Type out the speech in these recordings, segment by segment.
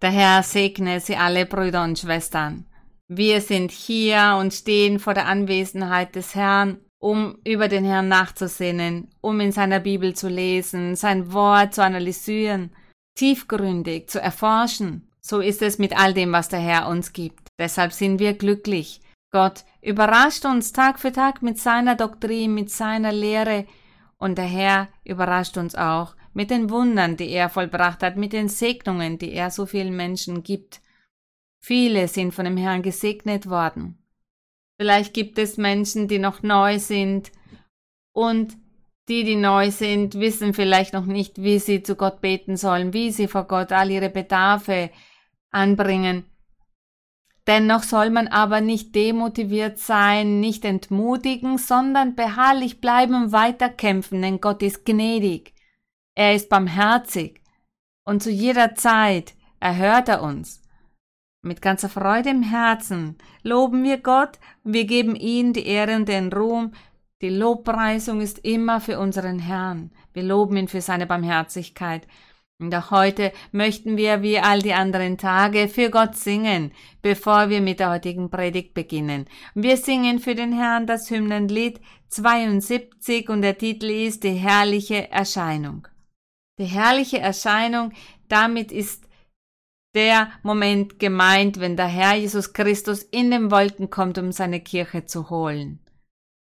Der Herr segne Sie alle Brüder und Schwestern. Wir sind hier und stehen vor der Anwesenheit des Herrn, um über den Herrn nachzusinnen, um in seiner Bibel zu lesen, sein Wort zu analysieren, tiefgründig zu erforschen. So ist es mit all dem, was der Herr uns gibt. Deshalb sind wir glücklich. Gott überrascht uns Tag für Tag mit seiner Doktrin, mit seiner Lehre, und der Herr überrascht uns auch mit den Wundern, die er vollbracht hat, mit den Segnungen, die er so vielen Menschen gibt. Viele sind von dem Herrn gesegnet worden. Vielleicht gibt es Menschen, die noch neu sind und die, die neu sind, wissen vielleicht noch nicht, wie sie zu Gott beten sollen, wie sie vor Gott all ihre Bedarfe anbringen. Dennoch soll man aber nicht demotiviert sein, nicht entmutigen, sondern beharrlich bleiben und weiterkämpfen, denn Gott ist gnädig. Er ist barmherzig und zu jeder Zeit erhört er uns. Mit ganzer Freude im Herzen loben wir Gott wir geben ihm die Ehre und den Ruhm. Die Lobpreisung ist immer für unseren Herrn. Wir loben ihn für seine Barmherzigkeit. Und auch heute möchten wir wie all die anderen Tage für Gott singen, bevor wir mit der heutigen Predigt beginnen. Wir singen für den Herrn das Hymnenlied 72 und der Titel ist Die herrliche Erscheinung. Die herrliche Erscheinung, damit ist der Moment gemeint, wenn der Herr Jesus Christus in den Wolken kommt, um seine Kirche zu holen.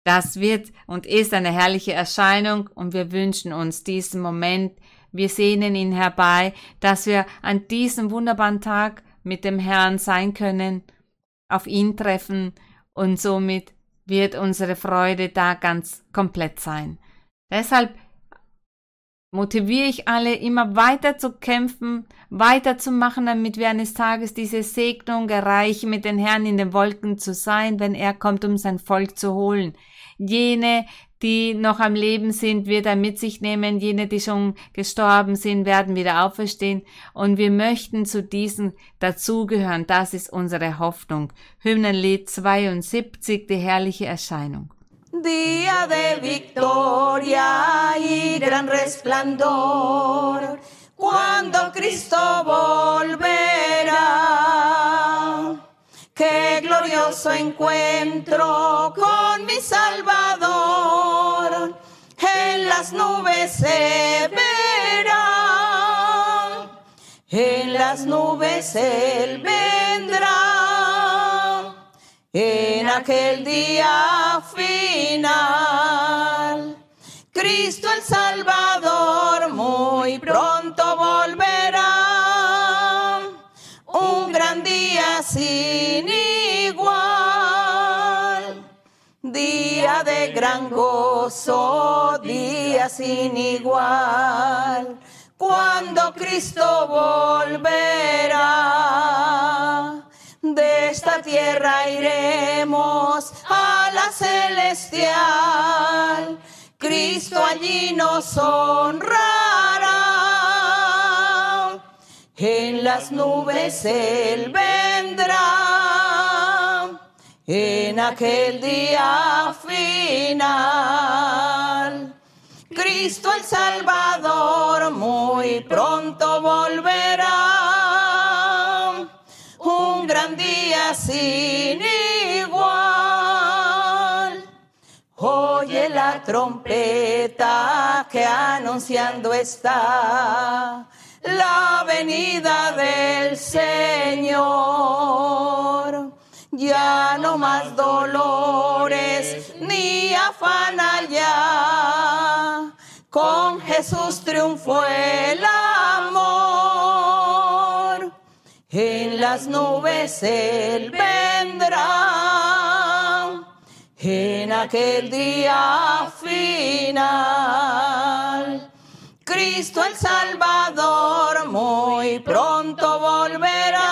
Das wird und ist eine herrliche Erscheinung und wir wünschen uns diesen Moment, wir sehnen ihn herbei, dass wir an diesem wunderbaren Tag mit dem Herrn sein können, auf ihn treffen und somit wird unsere Freude da ganz komplett sein. Deshalb motiviere ich alle, immer weiter zu kämpfen, weiterzumachen, damit wir eines Tages diese Segnung erreichen, mit den Herrn in den Wolken zu sein, wenn er kommt, um sein Volk zu holen. Jene, die noch am Leben sind, wird er mit sich nehmen. Jene, die schon gestorben sind, werden wieder auferstehen. Und wir möchten zu diesen dazugehören. Das ist unsere Hoffnung. Hymnenlied 72, die herrliche Erscheinung. Día de victoria y gran resplandor, cuando Cristo volverá. Qué glorioso encuentro con mi Salvador, en las nubes se verá, en las nubes Él vendrá, en aquel día final. Cristo el Salvador muy pronto volverá, un gran día sin igual, día de gran gozo, día sin igual, cuando Cristo volverá. De esta tierra iremos a la celestial. Cristo allí nos honrará. En las nubes Él vendrá. En aquel día final. Cristo el Salvador muy pronto volverá. Sin igual. Oye la trompeta que anunciando está la venida del Señor. Ya no más dolores ni afán allá. Con Jesús triunfó el las nubes Él vendrá. En aquel día final. Cristo el Salvador muy pronto volverá.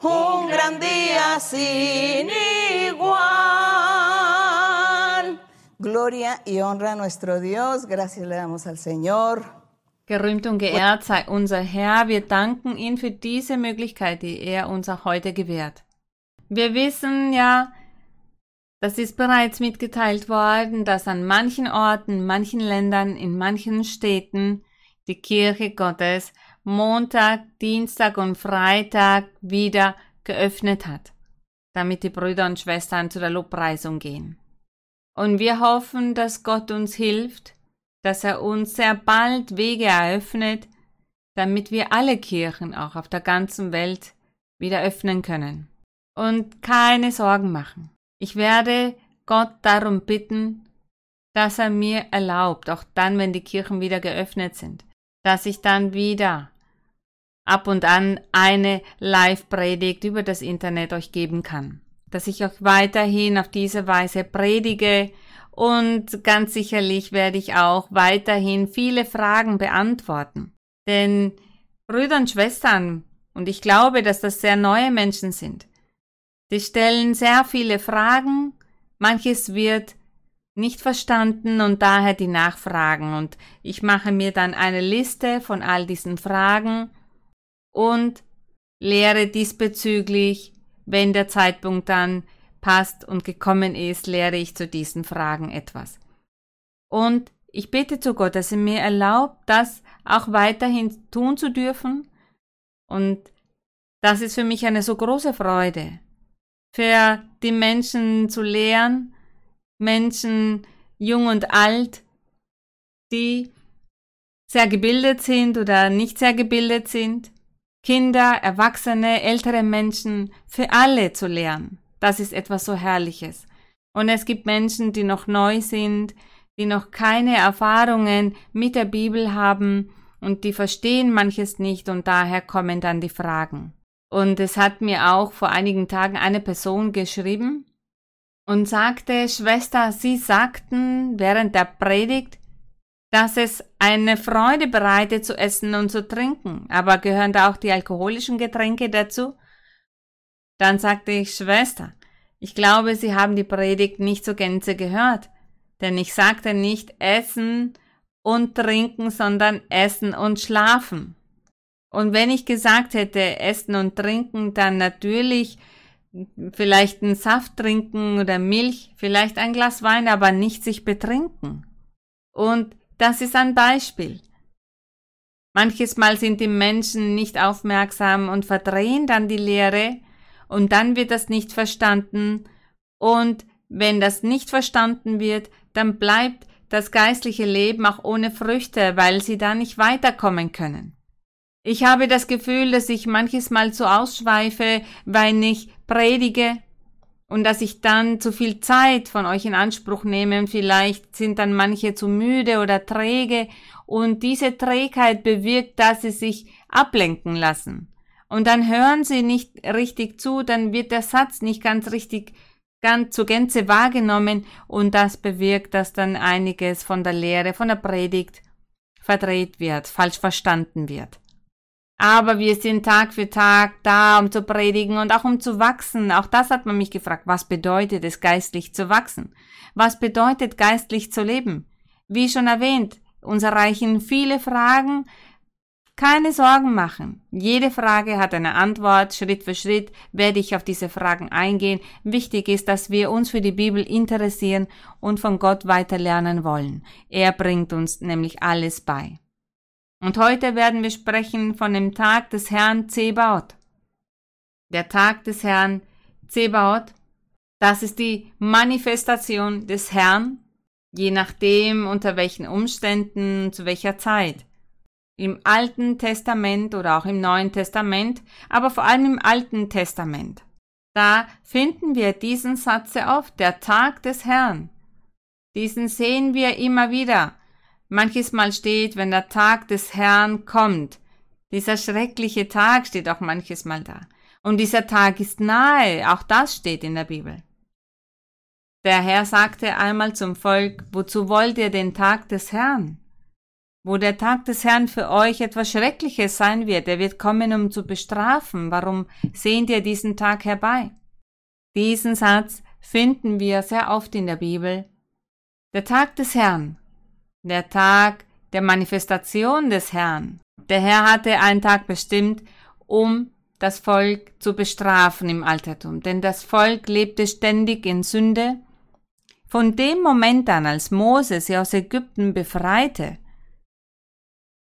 Un gran día sin igual. Gloria y honra a nuestro Dios. Gracias le damos al Señor. Gerühmt und geehrt sei unser Herr. Wir danken ihm für diese Möglichkeit, die er uns auch heute gewährt. Wir wissen ja, das ist bereits mitgeteilt worden, dass an manchen Orten, manchen Ländern, in manchen Städten die Kirche Gottes Montag, Dienstag und Freitag wieder geöffnet hat, damit die Brüder und Schwestern zu der Lobpreisung gehen. Und wir hoffen, dass Gott uns hilft, dass er uns sehr bald Wege eröffnet, damit wir alle Kirchen auch auf der ganzen Welt wieder öffnen können. Und keine Sorgen machen. Ich werde Gott darum bitten, dass er mir erlaubt, auch dann, wenn die Kirchen wieder geöffnet sind, dass ich dann wieder ab und an eine Live-Predigt über das Internet euch geben kann. Dass ich euch weiterhin auf diese Weise predige und ganz sicherlich werde ich auch weiterhin viele Fragen beantworten. Denn Brüder und Schwestern, und ich glaube, dass das sehr neue Menschen sind, die stellen sehr viele Fragen, manches wird nicht verstanden und daher die Nachfragen und ich mache mir dann eine Liste von all diesen Fragen und lehre diesbezüglich, wenn der Zeitpunkt dann passt und gekommen ist, lehre ich zu diesen Fragen etwas. Und ich bete zu Gott, dass er mir erlaubt, das auch weiterhin tun zu dürfen. Und das ist für mich eine so große Freude, für die Menschen zu lehren, Menschen jung und alt, die sehr gebildet sind oder nicht sehr gebildet sind, Kinder, Erwachsene, ältere Menschen, für alle zu lernen. Das ist etwas so Herrliches. Und es gibt Menschen, die noch neu sind, die noch keine Erfahrungen mit der Bibel haben und die verstehen manches nicht und daher kommen dann die Fragen. Und es hat mir auch vor einigen Tagen eine Person geschrieben und sagte, Schwester, Sie sagten während der Predigt, dass es eine Freude bereitet zu essen und zu trinken. Aber gehören da auch die alkoholischen Getränke dazu? Dann sagte ich, Schwester, ich glaube, Sie haben die Predigt nicht zur Gänze gehört, denn ich sagte nicht Essen und Trinken, sondern Essen und Schlafen. Und wenn ich gesagt hätte Essen und Trinken, dann natürlich vielleicht einen Saft trinken oder Milch, vielleicht ein Glas Wein, aber nicht sich betrinken. Und das ist ein Beispiel. Manches Mal sind die Menschen nicht aufmerksam und verdrehen dann die Lehre und dann wird das nicht verstanden und wenn das nicht verstanden wird, dann bleibt das geistliche Leben auch ohne Früchte, weil sie da nicht weiterkommen können. Ich habe das Gefühl, dass ich manches Mal zu ausschweife, weil ich predige und dass ich dann zu viel Zeit von euch in Anspruch nehme vielleicht sind dann manche zu müde oder träge und diese Trägheit bewirkt, dass sie sich ablenken lassen. Und dann hören sie nicht richtig zu, dann wird der Satz nicht ganz richtig ganz zur Gänze wahrgenommen und das bewirkt, dass dann einiges von der Lehre, von der Predigt verdreht wird, falsch verstanden wird. Aber wir sind Tag für Tag da, um zu predigen und auch um zu wachsen. Auch das hat man mich gefragt. Was bedeutet es, geistlich zu wachsen? Was bedeutet, geistlich zu leben? Wie schon erwähnt, uns erreichen viele Fragen. Keine Sorgen machen. Jede Frage hat eine Antwort. Schritt für Schritt werde ich auf diese Fragen eingehen. Wichtig ist, dass wir uns für die Bibel interessieren und von Gott weiter lernen wollen. Er bringt uns nämlich alles bei. Und heute werden wir sprechen von dem Tag des Herrn Zebaoth. Der Tag des Herrn Zebaoth, das ist die Manifestation des Herrn, je nachdem unter welchen Umständen, zu welcher Zeit. Im Alten Testament oder auch im Neuen Testament, aber vor allem im Alten Testament. Da finden wir diesen Satz sehr oft, der Tag des Herrn. Diesen sehen wir immer wieder Manches Mal steht, wenn der Tag des Herrn kommt. Dieser schreckliche Tag steht auch manches Mal da. Und dieser Tag ist nahe, auch das steht in der Bibel. Der Herr sagte einmal zum Volk, wozu wollt ihr den Tag des Herrn? Wo der Tag des Herrn für euch etwas Schreckliches sein wird, er wird kommen, um zu bestrafen. Warum sehnt ihr diesen Tag herbei? Diesen Satz finden wir sehr oft in der Bibel. Der Tag des Herrn der Tag der Manifestation des Herrn. Der Herr hatte einen Tag bestimmt, um das Volk zu bestrafen im Altertum, denn das Volk lebte ständig in Sünde. Von dem Moment an, als Mose sie aus Ägypten befreite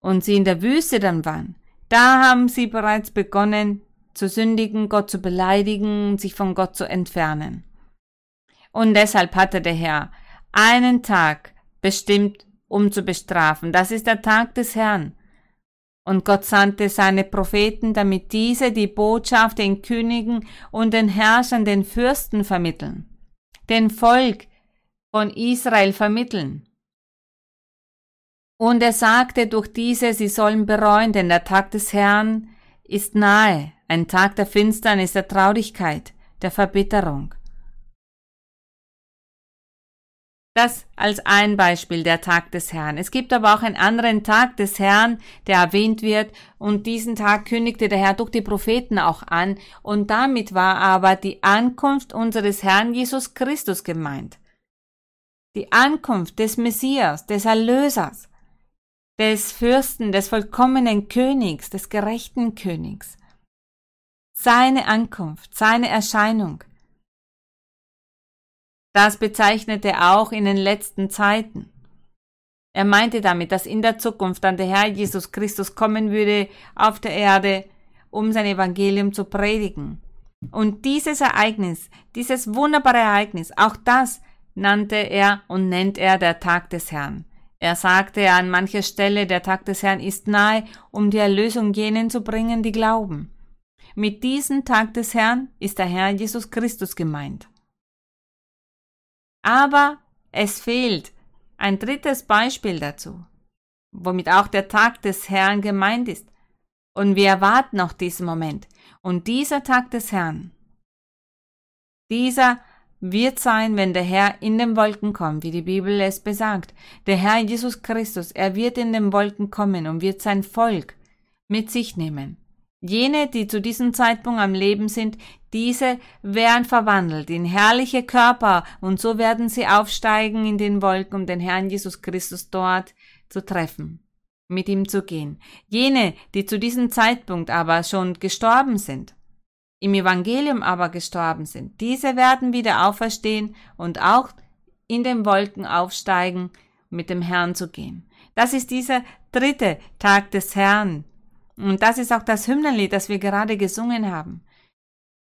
und sie in der Wüste dann waren, Da haben sie bereits begonnen zu sündigen, Gott zu beleidigen, sich von Gott zu entfernen. Und deshalb hatte der Herr einen Tag bestimmt, um zu bestrafen. Das ist der Tag des Herrn. Und Gott sandte seine Propheten, damit diese die Botschaft den Königen und den Herrschern, den Fürsten vermitteln, den Volk von Israel vermitteln. Und er sagte durch diese, sie sollen bereuen, denn der Tag des Herrn ist nahe, ein Tag der Finsternis, der Traurigkeit, der Verbitterung. Das als ein Beispiel der Tag des Herrn. Es gibt aber auch einen anderen Tag des Herrn, der erwähnt wird, und diesen Tag kündigte der Herr durch die Propheten auch an, und damit war aber die Ankunft unseres Herrn Jesus Christus gemeint. Die Ankunft des Messias, des Erlösers, des Fürsten, des vollkommenen Königs, des gerechten Königs. Seine Ankunft, seine Erscheinung, das bezeichnete er auch in den letzten Zeiten. Er meinte damit, dass in der Zukunft dann der Herr Jesus Christus kommen würde auf der Erde, um sein Evangelium zu predigen. Und dieses Ereignis, dieses wunderbare Ereignis, auch das nannte er und nennt er der Tag des Herrn. Er sagte an mancher Stelle, der Tag des Herrn ist nahe, um die Erlösung jenen zu bringen, die glauben. Mit diesem Tag des Herrn ist der Herr Jesus Christus gemeint. Aber es fehlt ein drittes Beispiel dazu, womit auch der Tag des Herrn gemeint ist. Und wir erwarten auch diesen Moment. Und dieser Tag des Herrn, dieser wird sein, wenn der Herr in den Wolken kommt, wie die Bibel es besagt. Der Herr Jesus Christus, er wird in den Wolken kommen und wird sein Volk mit sich nehmen. Jene, die zu diesem Zeitpunkt am Leben sind, diese werden verwandelt in herrliche Körper und so werden sie aufsteigen in den Wolken, um den Herrn Jesus Christus dort zu treffen, mit ihm zu gehen. Jene, die zu diesem Zeitpunkt aber schon gestorben sind, im Evangelium aber gestorben sind, diese werden wieder auferstehen und auch in den Wolken aufsteigen, mit dem Herrn zu gehen. Das ist dieser dritte Tag des Herrn, und das ist auch das Hymnenlied, das wir gerade gesungen haben.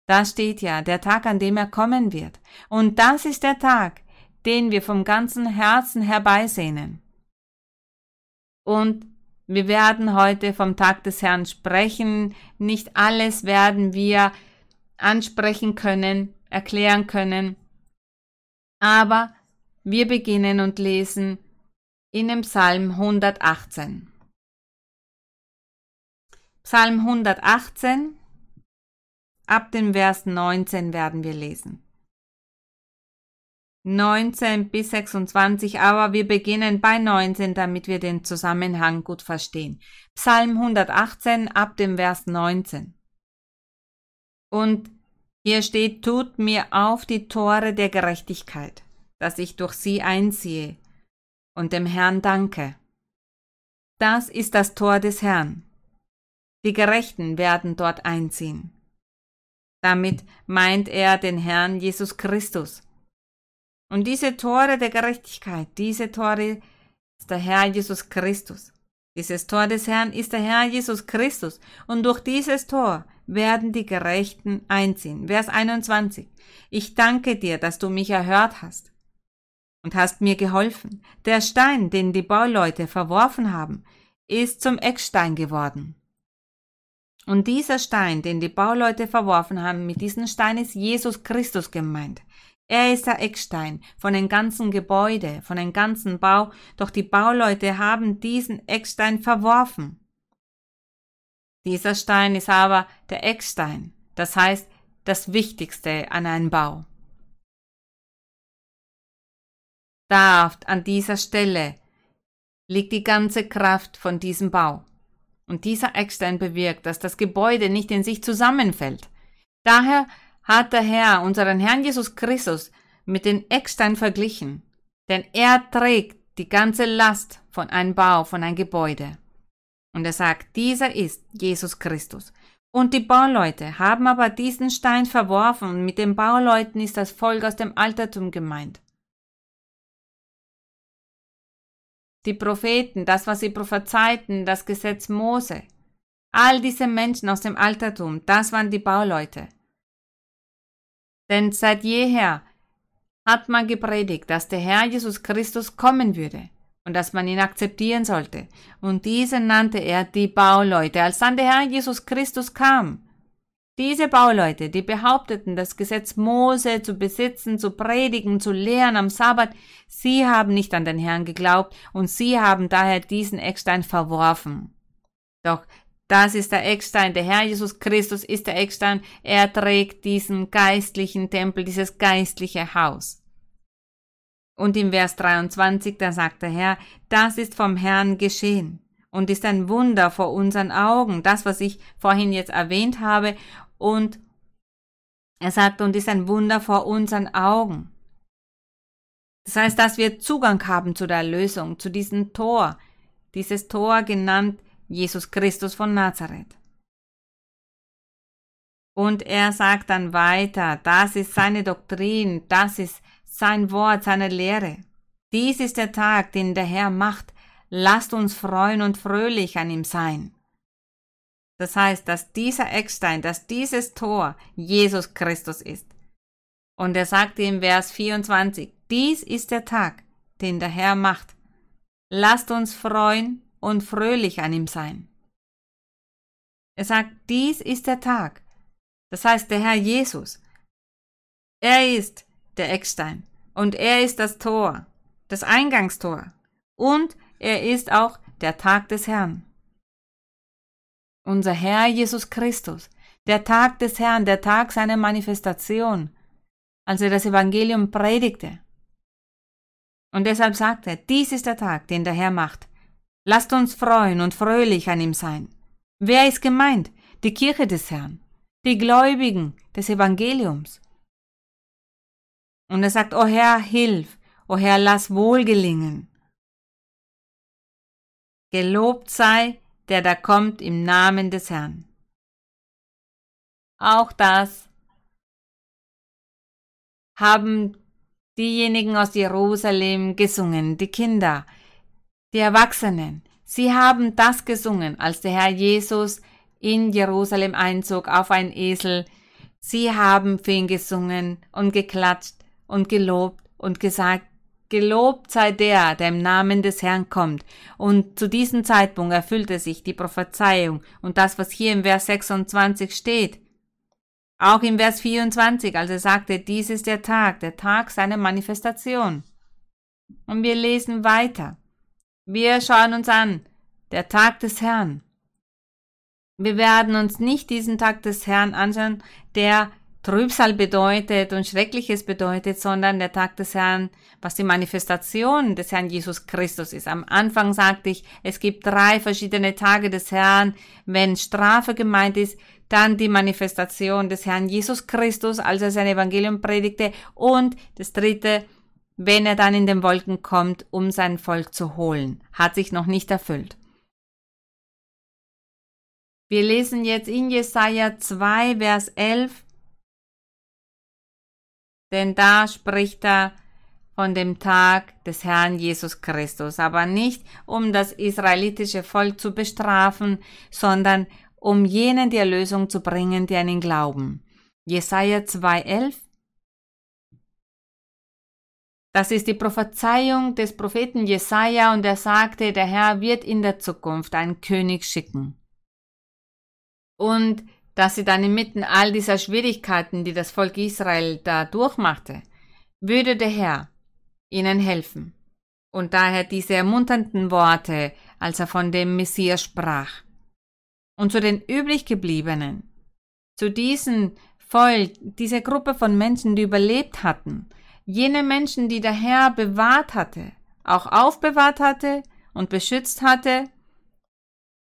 Da steht ja der Tag, an dem er kommen wird. Und das ist der Tag, den wir vom ganzen Herzen herbeisehnen. Und wir werden heute vom Tag des Herrn sprechen. Nicht alles werden wir ansprechen können, erklären können. Aber wir beginnen und lesen in dem Psalm 118. Psalm 118, ab dem Vers 19 werden wir lesen. 19 bis 26, aber wir beginnen bei 19, damit wir den Zusammenhang gut verstehen. Psalm 118 ab dem Vers 19. Und hier steht, tut mir auf die Tore der Gerechtigkeit, dass ich durch sie einziehe und dem Herrn danke. Das ist das Tor des Herrn. Die Gerechten werden dort einziehen. Damit meint er den Herrn Jesus Christus. Und diese Tore der Gerechtigkeit, diese Tore ist der Herr Jesus Christus. Dieses Tor des Herrn ist der Herr Jesus Christus. Und durch dieses Tor werden die Gerechten einziehen. Vers 21. Ich danke dir, dass du mich erhört hast und hast mir geholfen. Der Stein, den die Bauleute verworfen haben, ist zum Eckstein geworden. Und dieser Stein, den die Bauleute verworfen haben, mit diesem Stein ist Jesus Christus gemeint. Er ist der Eckstein von dem ganzen Gebäude, von dem ganzen Bau, doch die Bauleute haben diesen Eckstein verworfen. Dieser Stein ist aber der Eckstein, das heißt das Wichtigste an einem Bau. Da an dieser Stelle liegt die ganze Kraft von diesem Bau. Und dieser Eckstein bewirkt, dass das Gebäude nicht in sich zusammenfällt. Daher hat der Herr unseren Herrn Jesus Christus mit dem Eckstein verglichen, denn er trägt die ganze Last von einem Bau, von einem Gebäude. Und er sagt, dieser ist Jesus Christus. Und die Bauleute haben aber diesen Stein verworfen und mit den Bauleuten ist das Volk aus dem Altertum gemeint. die Propheten, das, was sie prophezeiten, das Gesetz Mose. All diese Menschen aus dem Altertum, das waren die Bauleute. Denn seit jeher hat man gepredigt, dass der Herr Jesus Christus kommen würde und dass man ihn akzeptieren sollte. Und diese nannte er die Bauleute. Als dann der Herr Jesus Christus kam, diese Bauleute, die behaupteten, das Gesetz Mose zu besitzen, zu predigen, zu lehren am Sabbat, sie haben nicht an den Herrn geglaubt und sie haben daher diesen Eckstein verworfen. Doch das ist der Eckstein, der Herr Jesus Christus ist der Eckstein, er trägt diesen geistlichen Tempel, dieses geistliche Haus. Und im Vers 23, da sagt der Herr, das ist vom Herrn geschehen und ist ein Wunder vor unseren Augen, das, was ich vorhin jetzt erwähnt habe, und er sagt, und ist ein Wunder vor unseren Augen. Das heißt, dass wir Zugang haben zu der Erlösung, zu diesem Tor, dieses Tor genannt Jesus Christus von Nazareth. Und er sagt dann weiter, das ist seine Doktrin, das ist sein Wort, seine Lehre. Dies ist der Tag, den der Herr macht. Lasst uns freuen und fröhlich an ihm sein. Das heißt, dass dieser Eckstein, dass dieses Tor Jesus Christus ist. Und er sagte im Vers 24, dies ist der Tag, den der Herr macht. Lasst uns freuen und fröhlich an ihm sein. Er sagt, dies ist der Tag. Das heißt, der Herr Jesus. Er ist der Eckstein und er ist das Tor, das Eingangstor und er ist auch der Tag des Herrn. Unser Herr Jesus Christus, der Tag des Herrn, der Tag seiner Manifestation, als er das Evangelium predigte. Und deshalb sagt er, dies ist der Tag, den der Herr macht. Lasst uns freuen und fröhlich an ihm sein. Wer ist gemeint? Die Kirche des Herrn, die Gläubigen des Evangeliums. Und er sagt, O Herr, hilf, O Herr, lass wohl gelingen. Gelobt sei, der da kommt im Namen des Herrn. Auch das haben diejenigen aus Jerusalem gesungen, die Kinder, die Erwachsenen, sie haben das gesungen, als der Herr Jesus in Jerusalem einzog auf ein Esel. Sie haben für ihn gesungen und geklatscht und gelobt und gesagt, Gelobt sei der, der im Namen des Herrn kommt. Und zu diesem Zeitpunkt erfüllte sich die Prophezeiung und das, was hier im Vers 26 steht. Auch im Vers 24, als er sagte, dies ist der Tag, der Tag seiner Manifestation. Und wir lesen weiter. Wir schauen uns an, der Tag des Herrn. Wir werden uns nicht diesen Tag des Herrn anschauen, der Trübsal bedeutet und Schreckliches bedeutet, sondern der Tag des Herrn, was die Manifestation des Herrn Jesus Christus ist. Am Anfang sagte ich, es gibt drei verschiedene Tage des Herrn. Wenn Strafe gemeint ist, dann die Manifestation des Herrn Jesus Christus, als er sein Evangelium predigte. Und das dritte, wenn er dann in den Wolken kommt, um sein Volk zu holen. Hat sich noch nicht erfüllt. Wir lesen jetzt in Jesaja 2, Vers 11. Denn da spricht er von dem Tag des Herrn Jesus Christus, aber nicht um das israelitische Volk zu bestrafen, sondern um jenen die Erlösung zu bringen, die an ihn glauben. Jesaja 2,11 das ist die Prophezeiung des Propheten Jesaja und er sagte, der Herr wird in der Zukunft einen König schicken. Und dass sie dann inmitten all dieser Schwierigkeiten, die das Volk Israel da durchmachte, würde der Herr ihnen helfen. Und daher diese ermunternden Worte, als er von dem Messias sprach. Und zu den übriggebliebenen, zu diesen Volk, diese Gruppe von Menschen, die überlebt hatten, jene Menschen, die der Herr bewahrt hatte, auch aufbewahrt hatte und beschützt hatte,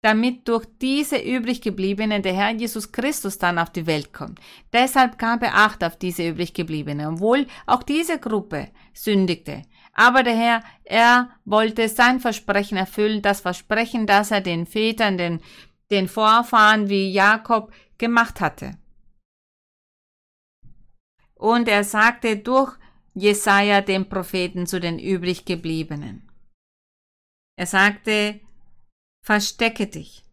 damit durch diese übrig gebliebenen der Herr Jesus Christus dann auf die Welt kommt. Deshalb gab er Acht auf diese übrig gebliebenen, obwohl auch diese Gruppe sündigte. Aber der Herr, er wollte sein Versprechen erfüllen, das Versprechen, das er den Vätern, den, den Vorfahren wie Jakob gemacht hatte. Und er sagte durch Jesaja dem Propheten zu den übrig gebliebenen. Er sagte, Verstecke dich.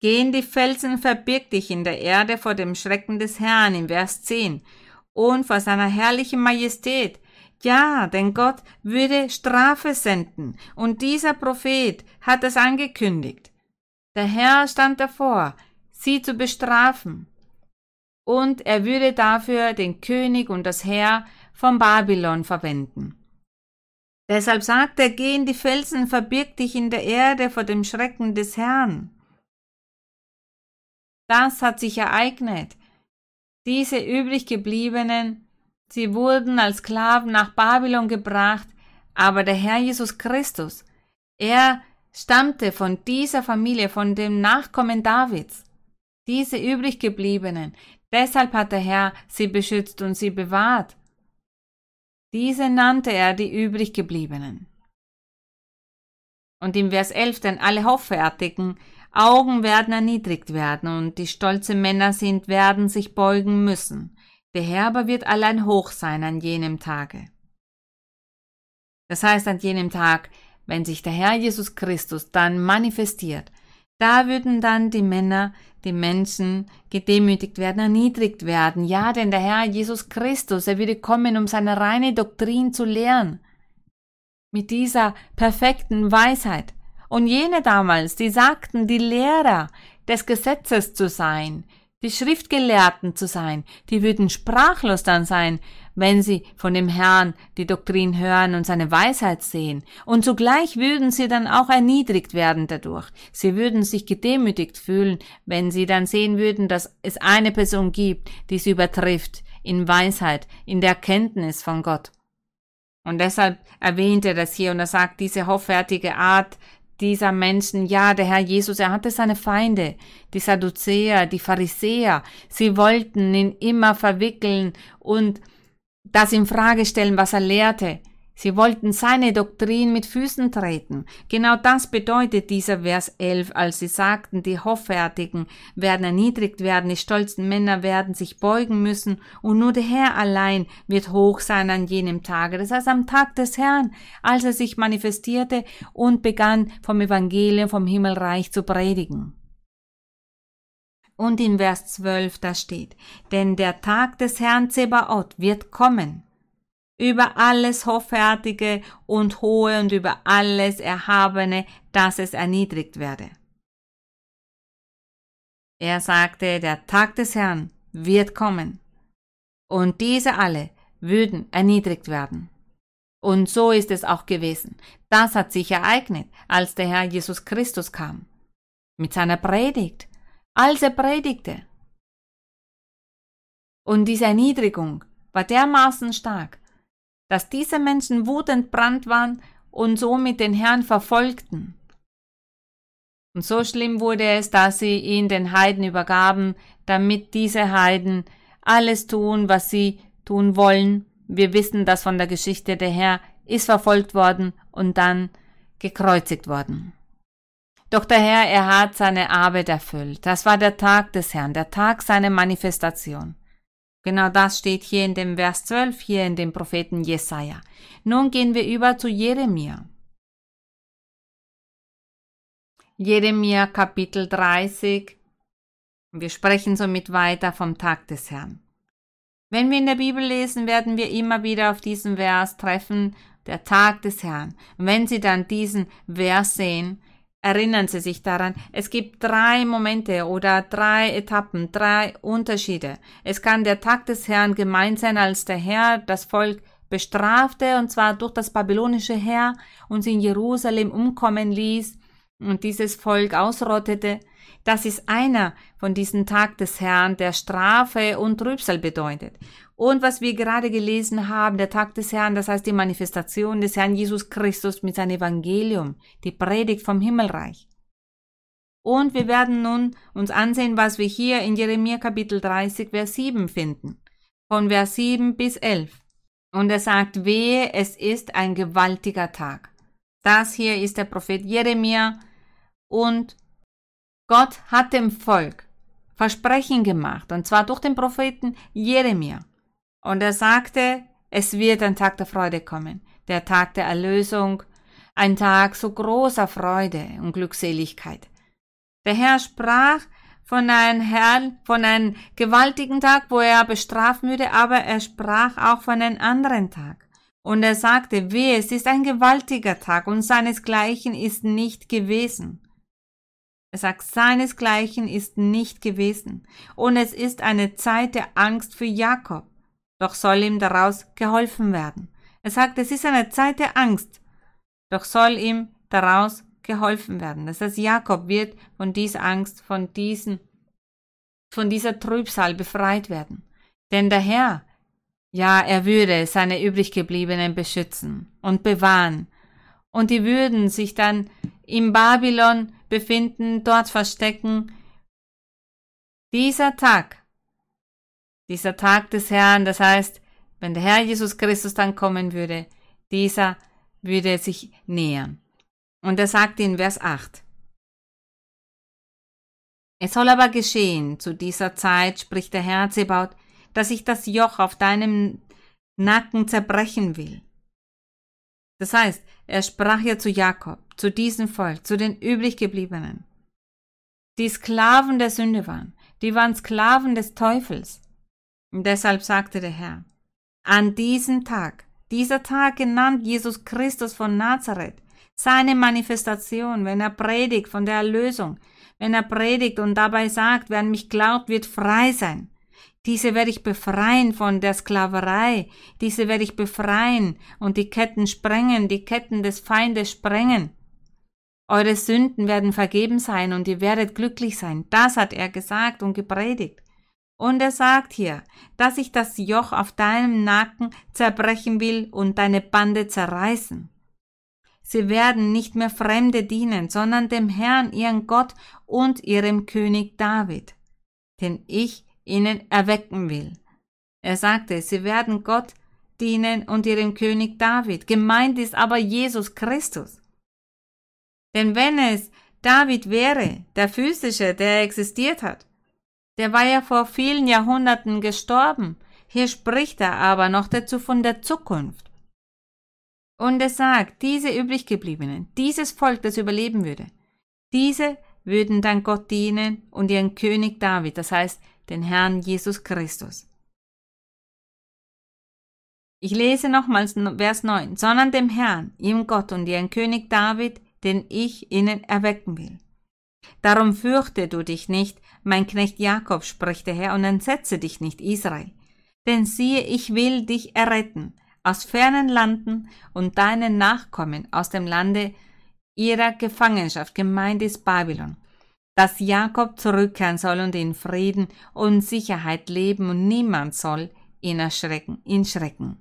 Gehen die Felsen, verbirg dich in der Erde vor dem Schrecken des Herrn in Vers 10 und vor seiner herrlichen Majestät. Ja, denn Gott würde Strafe senden und dieser Prophet hat es angekündigt. Der Herr stand davor, sie zu bestrafen. Und er würde dafür den König und das Heer von Babylon verwenden. Deshalb sagt er, geh in die Felsen, verbirg dich in der Erde vor dem Schrecken des Herrn. Das hat sich ereignet. Diese übrig gebliebenen, sie wurden als Sklaven nach Babylon gebracht, aber der Herr Jesus Christus, er stammte von dieser Familie, von dem Nachkommen Davids. Diese übrig gebliebenen, deshalb hat der Herr sie beschützt und sie bewahrt. Diese nannte er die übrig gebliebenen. Und im Vers 11, denn alle Hoffärtigen, Augen werden erniedrigt werden und die stolze Männer sind, werden sich beugen müssen. Der Herr aber wird allein hoch sein an jenem Tage. Das heißt, an jenem Tag, wenn sich der Herr Jesus Christus dann manifestiert, da würden dann die Männer, die Menschen gedemütigt werden, erniedrigt werden. Ja, denn der Herr Jesus Christus, er würde kommen, um seine reine Doktrin zu lehren. Mit dieser perfekten Weisheit. Und jene damals, die sagten, die Lehrer des Gesetzes zu sein, die Schriftgelehrten zu sein, die würden sprachlos dann sein, wenn sie von dem Herrn die Doktrin hören und seine Weisheit sehen. Und zugleich würden sie dann auch erniedrigt werden dadurch. Sie würden sich gedemütigt fühlen, wenn sie dann sehen würden, dass es eine Person gibt, die sie übertrifft in Weisheit, in der Kenntnis von Gott. Und deshalb erwähnt er das hier und er sagt, diese hoffärtige Art dieser Menschen, ja, der Herr Jesus, er hatte seine Feinde, die Sadduzäer, die Pharisäer, sie wollten ihn immer verwickeln und das in Frage stellen, was er lehrte. Sie wollten seine Doktrin mit Füßen treten. Genau das bedeutet dieser Vers 11, als sie sagten, die Hoffärtigen werden erniedrigt werden, die stolzen Männer werden sich beugen müssen, und nur der Herr allein wird hoch sein an jenem Tage. Das heißt am Tag des Herrn, als er sich manifestierte und begann vom Evangelium vom Himmelreich zu predigen. Und in Vers 12 da steht, denn der Tag des Herrn Zebaoth wird kommen über alles Hoffärtige und Hohe und über alles Erhabene, dass es erniedrigt werde. Er sagte, der Tag des Herrn wird kommen, und diese alle würden erniedrigt werden. Und so ist es auch gewesen. Das hat sich ereignet, als der Herr Jesus Christus kam. Mit seiner Predigt, als er predigte. Und diese Erniedrigung war dermaßen stark, dass diese Menschen wutentbrannt waren und somit den Herrn verfolgten. Und so schlimm wurde es, dass sie ihn den Heiden übergaben, damit diese Heiden alles tun, was sie tun wollen. Wir wissen das von der Geschichte, der Herr ist verfolgt worden und dann gekreuzigt worden. Doch der Herr, er hat seine Arbeit erfüllt. Das war der Tag des Herrn, der Tag seiner Manifestation. Genau das steht hier in dem Vers 12, hier in dem Propheten Jesaja. Nun gehen wir über zu Jeremia. Jeremia Kapitel 30. Wir sprechen somit weiter vom Tag des Herrn. Wenn wir in der Bibel lesen, werden wir immer wieder auf diesen Vers treffen, der Tag des Herrn. Wenn Sie dann diesen Vers sehen, Erinnern Sie sich daran, es gibt drei Momente oder drei Etappen, drei Unterschiede. Es kann der Tag des Herrn gemeint sein, als der Herr das Volk bestrafte, und zwar durch das babylonische Heer und sie in Jerusalem umkommen ließ und dieses Volk ausrottete. Das ist einer von diesen Tag des Herrn, der Strafe und Trübsal bedeutet. Und was wir gerade gelesen haben, der Tag des Herrn, das heißt die Manifestation des Herrn Jesus Christus mit seinem Evangelium, die Predigt vom Himmelreich. Und wir werden nun uns ansehen, was wir hier in Jeremia Kapitel 30, Vers 7 finden. Von Vers 7 bis 11. Und er sagt, wehe, es ist ein gewaltiger Tag. Das hier ist der Prophet Jeremia und Gott hat dem Volk Versprechen gemacht, und zwar durch den Propheten Jeremia. Und er sagte, es wird ein Tag der Freude kommen, der Tag der Erlösung, ein Tag so großer Freude und Glückseligkeit. Der Herr sprach von einem Herrn, von einem gewaltigen Tag, wo er bestrafen würde, aber er sprach auch von einem anderen Tag. Und er sagte, weh, es ist ein gewaltiger Tag und seinesgleichen ist nicht gewesen. Er sagt, seinesgleichen ist nicht gewesen. Und es ist eine Zeit der Angst für Jakob. Doch soll ihm daraus geholfen werden. Er sagt, es ist eine Zeit der Angst. Doch soll ihm daraus geholfen werden. Das heißt, Jakob wird von dieser Angst, von diesen, von dieser Trübsal befreit werden. Denn der Herr, ja, er würde seine übriggebliebenen beschützen und bewahren. Und die würden sich dann im Babylon befinden, dort verstecken. Dieser Tag, dieser Tag des Herrn, das heißt, wenn der Herr Jesus Christus dann kommen würde, dieser würde sich nähern. Und er sagt in Vers 8, Es soll aber geschehen, zu dieser Zeit, spricht der Herr Zebaut, dass ich das Joch auf deinem Nacken zerbrechen will. Das heißt, er sprach ja zu Jakob, zu diesem Volk, zu den übriggebliebenen, die Sklaven der Sünde waren, die waren Sklaven des Teufels. Und deshalb sagte der Herr, an diesem Tag, dieser Tag genannt Jesus Christus von Nazareth, seine Manifestation, wenn er predigt von der Erlösung, wenn er predigt und dabei sagt, wer an mich glaubt, wird frei sein. Diese werde ich befreien von der Sklaverei, diese werde ich befreien und die Ketten sprengen, die Ketten des Feindes sprengen. Eure Sünden werden vergeben sein und ihr werdet glücklich sein. Das hat er gesagt und gepredigt. Und er sagt hier, dass ich das Joch auf deinem Nacken zerbrechen will und deine Bande zerreißen. Sie werden nicht mehr Fremde dienen, sondern dem Herrn, ihren Gott und ihrem König David, den ich ihnen erwecken will. Er sagte, sie werden Gott dienen und ihrem König David. Gemeint ist aber Jesus Christus. Denn wenn es David wäre, der physische, der existiert hat, der war ja vor vielen Jahrhunderten gestorben. Hier spricht er aber noch dazu von der Zukunft. Und er sagt, diese übriggebliebenen, dieses Volk, das überleben würde, diese würden dann Gott dienen und ihren König David, das heißt den Herrn Jesus Christus. Ich lese nochmals Vers 9, sondern dem Herrn, ihrem Gott und ihren König David, den ich ihnen erwecken will. Darum fürchte du dich nicht, mein Knecht Jakob, spricht der Herr, und entsetze dich nicht, Israel. Denn siehe, ich will dich erretten, aus fernen Landen und deinen Nachkommen aus dem Lande ihrer Gefangenschaft, gemeint ist Babylon, dass Jakob zurückkehren soll und in Frieden und Sicherheit leben und niemand soll ihn erschrecken, ihn schrecken.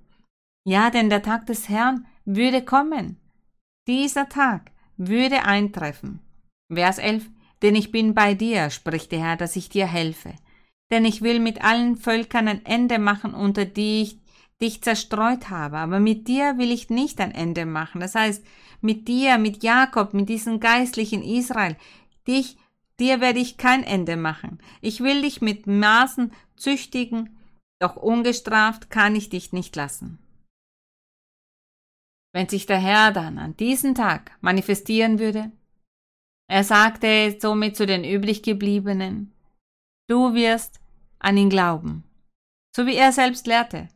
Ja, denn der Tag des Herrn würde kommen. Dieser Tag würde eintreffen. Vers 11. Denn ich bin bei dir, spricht der Herr, dass ich dir helfe. Denn ich will mit allen Völkern ein Ende machen, unter die ich dich zerstreut habe, aber mit dir will ich nicht ein Ende machen. Das heißt, mit dir, mit Jakob, mit diesem geistlichen Israel, dich, dir werde ich kein Ende machen. Ich will dich mit Maßen züchtigen, doch ungestraft kann ich dich nicht lassen. Wenn sich der Herr dann an diesem Tag manifestieren würde, er sagte somit zu den übriggebliebenen, du wirst an ihn glauben, so wie er selbst lehrte.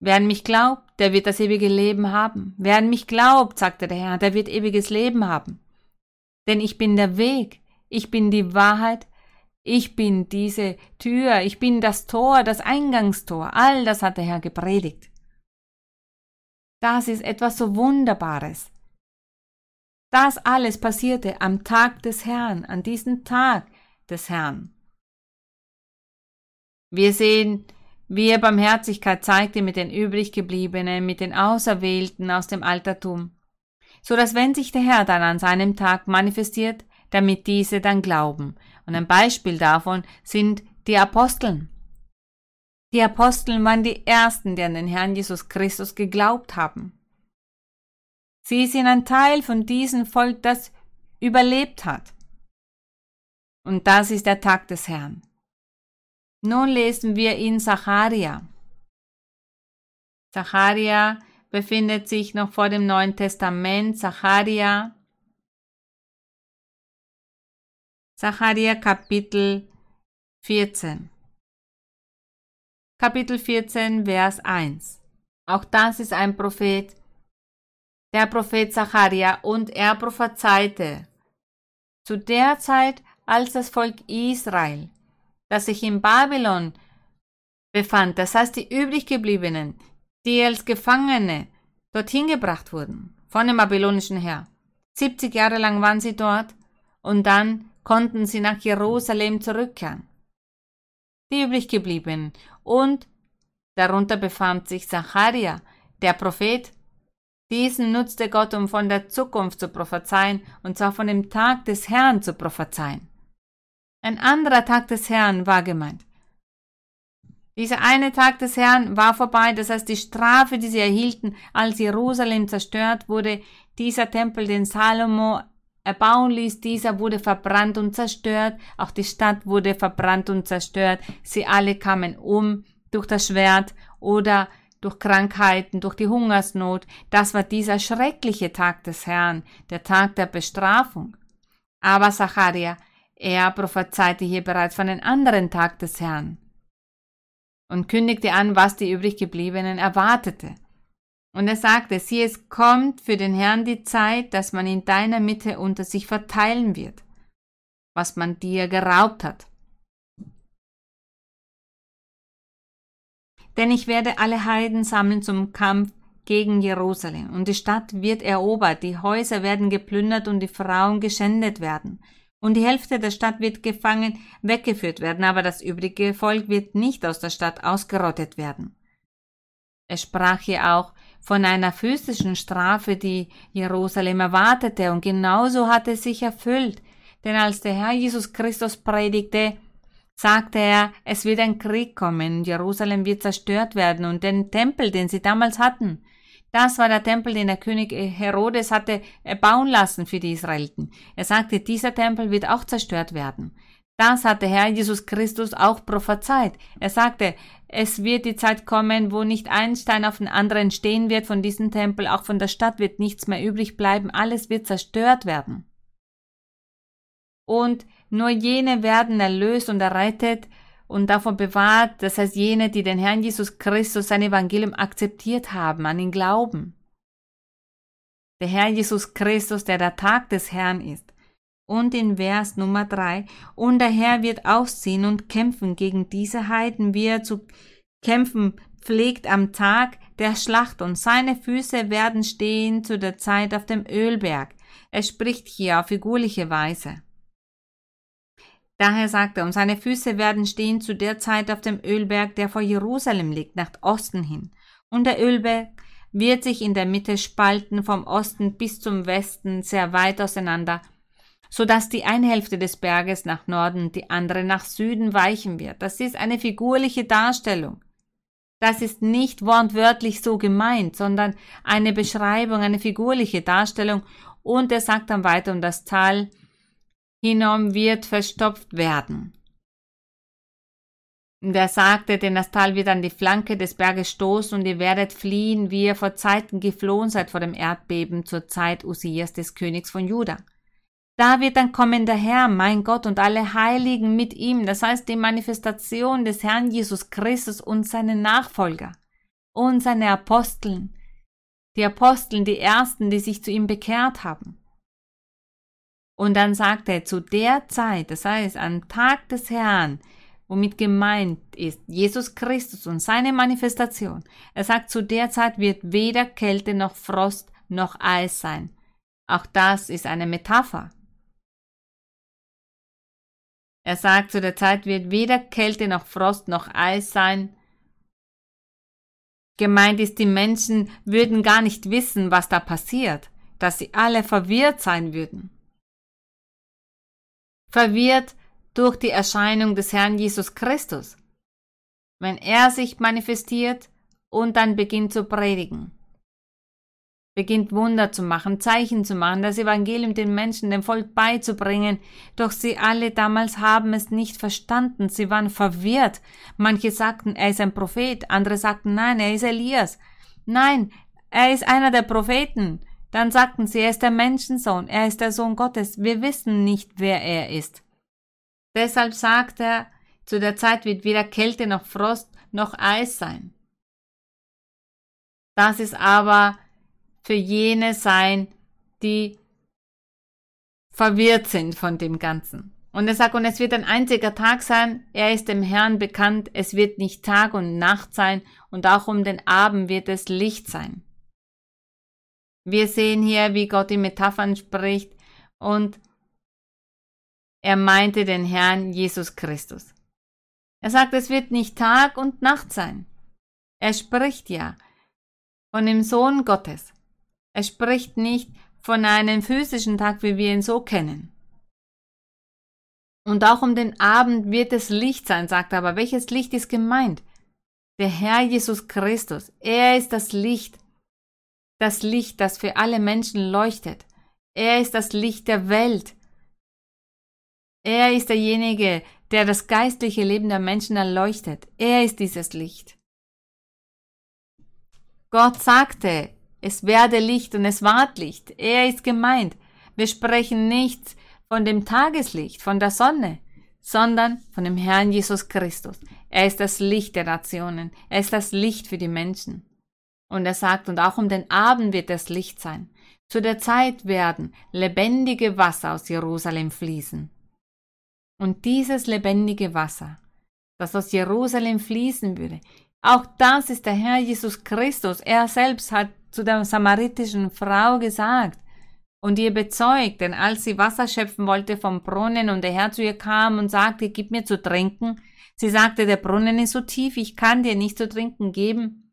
Wer an mich glaubt, der wird das ewige Leben haben. Wer an mich glaubt, sagte der Herr, der wird ewiges Leben haben. Denn ich bin der Weg, ich bin die Wahrheit, ich bin diese Tür, ich bin das Tor, das Eingangstor. All das hat der Herr gepredigt. Das ist etwas so Wunderbares. Das alles passierte am Tag des Herrn, an diesem Tag des Herrn. Wir sehen wie er Barmherzigkeit zeigte mit den übriggebliebenen, mit den Auserwählten aus dem Altertum, so dass wenn sich der Herr dann an seinem Tag manifestiert, damit diese dann glauben. Und ein Beispiel davon sind die Aposteln. Die Aposteln waren die Ersten, die an den Herrn Jesus Christus geglaubt haben. Sie sind ein Teil von diesem Volk, das überlebt hat. Und das ist der Tag des Herrn. Nun lesen wir in Zacharia. Zacharia befindet sich noch vor dem Neuen Testament. Zacharia Zacharia Kapitel 14. Kapitel 14, Vers 1. Auch das ist ein Prophet, der Prophet Zacharia, und er prophezeite zu der Zeit, als das Volk Israel, das sich in Babylon befand, das heißt die übrig gebliebenen, die als Gefangene dorthin gebracht wurden von dem babylonischen Herr. 70 Jahre lang waren sie dort und dann konnten sie nach Jerusalem zurückkehren. Die übrig gebliebenen und darunter befand sich Zacharia, der Prophet. Diesen nutzte Gott, um von der Zukunft zu prophezeien, und zwar von dem Tag des Herrn zu prophezeien. Ein anderer Tag des Herrn war gemeint. Dieser eine Tag des Herrn war vorbei, das heißt die Strafe, die sie erhielten, als Jerusalem zerstört wurde, dieser Tempel, den Salomo erbauen ließ, dieser wurde verbrannt und zerstört, auch die Stadt wurde verbrannt und zerstört, sie alle kamen um durch das Schwert oder durch Krankheiten, durch die Hungersnot, das war dieser schreckliche Tag des Herrn, der Tag der Bestrafung. Aber Zacharia, er prophezeite hier bereits von einem anderen Tag des Herrn, und kündigte an, was die übriggebliebenen erwartete. Und er sagte, sieh, es kommt für den Herrn die Zeit, dass man in deiner Mitte unter sich verteilen wird, was man dir geraubt hat. Denn ich werde alle Heiden sammeln zum Kampf gegen Jerusalem, und die Stadt wird erobert, die Häuser werden geplündert und die Frauen geschändet werden. Und die Hälfte der Stadt wird gefangen weggeführt werden, aber das übrige Volk wird nicht aus der Stadt ausgerottet werden. Er sprach hier auch von einer physischen Strafe, die Jerusalem erwartete, und genauso hat es sich erfüllt, denn als der Herr Jesus Christus predigte, sagte er, es wird ein Krieg kommen, Jerusalem wird zerstört werden und den Tempel, den sie damals hatten, das war der Tempel, den der König Herodes hatte bauen lassen für die Israeliten. Er sagte, dieser Tempel wird auch zerstört werden. Das hat der Herr Jesus Christus auch prophezeit. Er sagte, es wird die Zeit kommen, wo nicht ein Stein auf den anderen stehen wird von diesem Tempel, auch von der Stadt wird nichts mehr übrig bleiben, alles wird zerstört werden. Und nur jene werden erlöst und errettet, und davon bewahrt, das heißt jene, die den Herrn Jesus Christus sein Evangelium akzeptiert haben, an ihn glauben. Der Herr Jesus Christus, der der Tag des Herrn ist. Und in Vers Nummer drei und der Herr wird ausziehen und kämpfen gegen diese Heiden, wie er zu kämpfen pflegt am Tag der Schlacht, und seine Füße werden stehen zu der Zeit auf dem Ölberg. Er spricht hier auf figurliche Weise. Daher sagt er, und seine Füße werden stehen zu der Zeit auf dem Ölberg, der vor Jerusalem liegt, nach Osten hin. Und der Ölberg wird sich in der Mitte spalten, vom Osten bis zum Westen sehr weit auseinander, so dass die eine Hälfte des Berges nach Norden, die andere nach Süden weichen wird. Das ist eine figurliche Darstellung. Das ist nicht wortwörtlich so gemeint, sondern eine Beschreibung, eine figurliche Darstellung. Und er sagt dann weiter, um das Tal Hinnom wird verstopft werden. Und er sagte, denn das Tal wird an die Flanke des Berges stoßen und ihr werdet fliehen, wie ihr vor Zeiten geflohen seid vor dem Erdbeben zur Zeit Usias des Königs von Juda. Da wird dann kommen der Herr, mein Gott, und alle Heiligen mit ihm, das heißt die Manifestation des Herrn Jesus Christus und seine Nachfolger und seine Aposteln, die Aposteln, die Ersten, die sich zu ihm bekehrt haben. Und dann sagt er, zu der Zeit, das heißt am Tag des Herrn, womit gemeint ist Jesus Christus und seine Manifestation. Er sagt, zu der Zeit wird weder Kälte noch Frost noch Eis sein. Auch das ist eine Metapher. Er sagt, zu der Zeit wird weder Kälte noch Frost noch Eis sein. Gemeint ist, die Menschen würden gar nicht wissen, was da passiert, dass sie alle verwirrt sein würden verwirrt durch die Erscheinung des Herrn Jesus Christus, wenn er sich manifestiert und dann beginnt zu predigen, beginnt Wunder zu machen, Zeichen zu machen, das Evangelium den Menschen, dem Volk beizubringen, doch sie alle damals haben es nicht verstanden, sie waren verwirrt, manche sagten, er ist ein Prophet, andere sagten, nein, er ist Elias, nein, er ist einer der Propheten, dann sagten sie, er ist der Menschensohn, er ist der Sohn Gottes. Wir wissen nicht, wer er ist. Deshalb sagt er, zu der Zeit wird weder Kälte noch Frost noch Eis sein. Das ist aber für jene sein, die verwirrt sind von dem Ganzen. Und er sagt, und es wird ein einziger Tag sein, er ist dem Herrn bekannt, es wird nicht Tag und Nacht sein, und auch um den Abend wird es Licht sein. Wir sehen hier, wie Gott in Metaphern spricht, und er meinte den Herrn Jesus Christus. Er sagt, es wird nicht Tag und Nacht sein. Er spricht ja von dem Sohn Gottes. Er spricht nicht von einem physischen Tag, wie wir ihn so kennen. Und auch um den Abend wird es Licht sein, sagt er, aber welches Licht ist gemeint? Der Herr Jesus Christus. Er ist das Licht. Das Licht, das für alle Menschen leuchtet. Er ist das Licht der Welt. Er ist derjenige, der das geistliche Leben der Menschen erleuchtet. Er ist dieses Licht. Gott sagte, es werde Licht und es ward Licht. Er ist gemeint. Wir sprechen nicht von dem Tageslicht, von der Sonne, sondern von dem Herrn Jesus Christus. Er ist das Licht der Nationen. Er ist das Licht für die Menschen. Und er sagt, und auch um den Abend wird das Licht sein. Zu der Zeit werden lebendige Wasser aus Jerusalem fließen. Und dieses lebendige Wasser, das aus Jerusalem fließen würde, auch das ist der Herr Jesus Christus. Er selbst hat zu der samaritischen Frau gesagt und ihr bezeugt, denn als sie Wasser schöpfen wollte vom Brunnen und der Herr zu ihr kam und sagte, gib mir zu trinken, sie sagte, der Brunnen ist so tief, ich kann dir nicht zu trinken geben.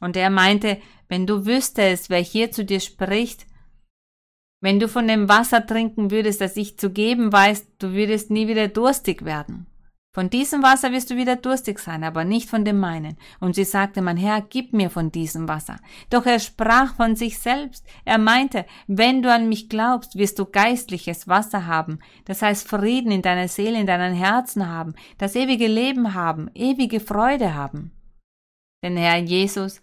Und er meinte, wenn du wüsstest, wer hier zu dir spricht, wenn du von dem Wasser trinken würdest, das ich zu geben weiß, du würdest nie wieder durstig werden. Von diesem Wasser wirst du wieder durstig sein, aber nicht von dem meinen. Und sie sagte, mein Herr, gib mir von diesem Wasser. Doch er sprach von sich selbst. Er meinte, wenn du an mich glaubst, wirst du geistliches Wasser haben. Das heißt Frieden in deiner Seele, in deinem Herzen haben, das ewige Leben haben, ewige Freude haben. Denn Herr Jesus,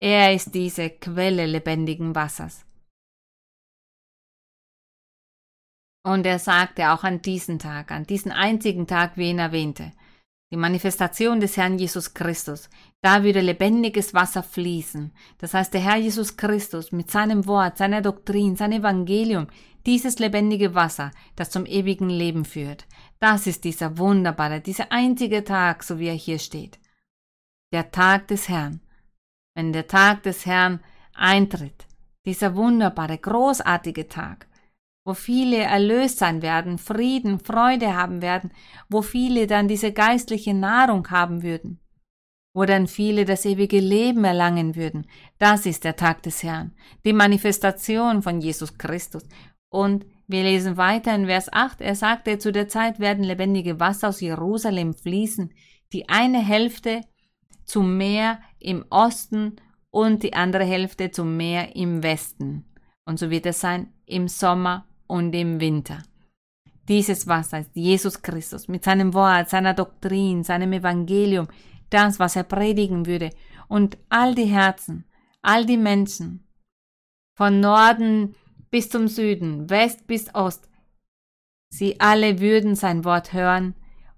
er ist diese Quelle lebendigen Wassers. Und er sagte auch an diesen Tag, an diesen einzigen Tag, wie ihn erwähnte, die Manifestation des Herrn Jesus Christus, da würde lebendiges Wasser fließen. Das heißt, der Herr Jesus Christus mit seinem Wort, seiner Doktrin, seinem Evangelium, dieses lebendige Wasser, das zum ewigen Leben führt. Das ist dieser wunderbare, dieser einzige Tag, so wie er hier steht. Der Tag des Herrn. Wenn der Tag des Herrn eintritt, dieser wunderbare, großartige Tag, wo viele erlöst sein werden, Frieden, Freude haben werden, wo viele dann diese geistliche Nahrung haben würden, wo dann viele das ewige Leben erlangen würden. Das ist der Tag des Herrn, die Manifestation von Jesus Christus. Und wir lesen weiter in Vers 8, er sagte, zu der Zeit werden lebendige Wasser aus Jerusalem fließen, die eine Hälfte zum Meer im Osten und die andere Hälfte zum Meer im Westen. Und so wird es sein im Sommer und im Winter. Dieses Wasser ist Jesus Christus mit seinem Wort, seiner Doktrin, seinem Evangelium, das, was er predigen würde. Und all die Herzen, all die Menschen, von Norden bis zum Süden, West bis Ost, sie alle würden sein Wort hören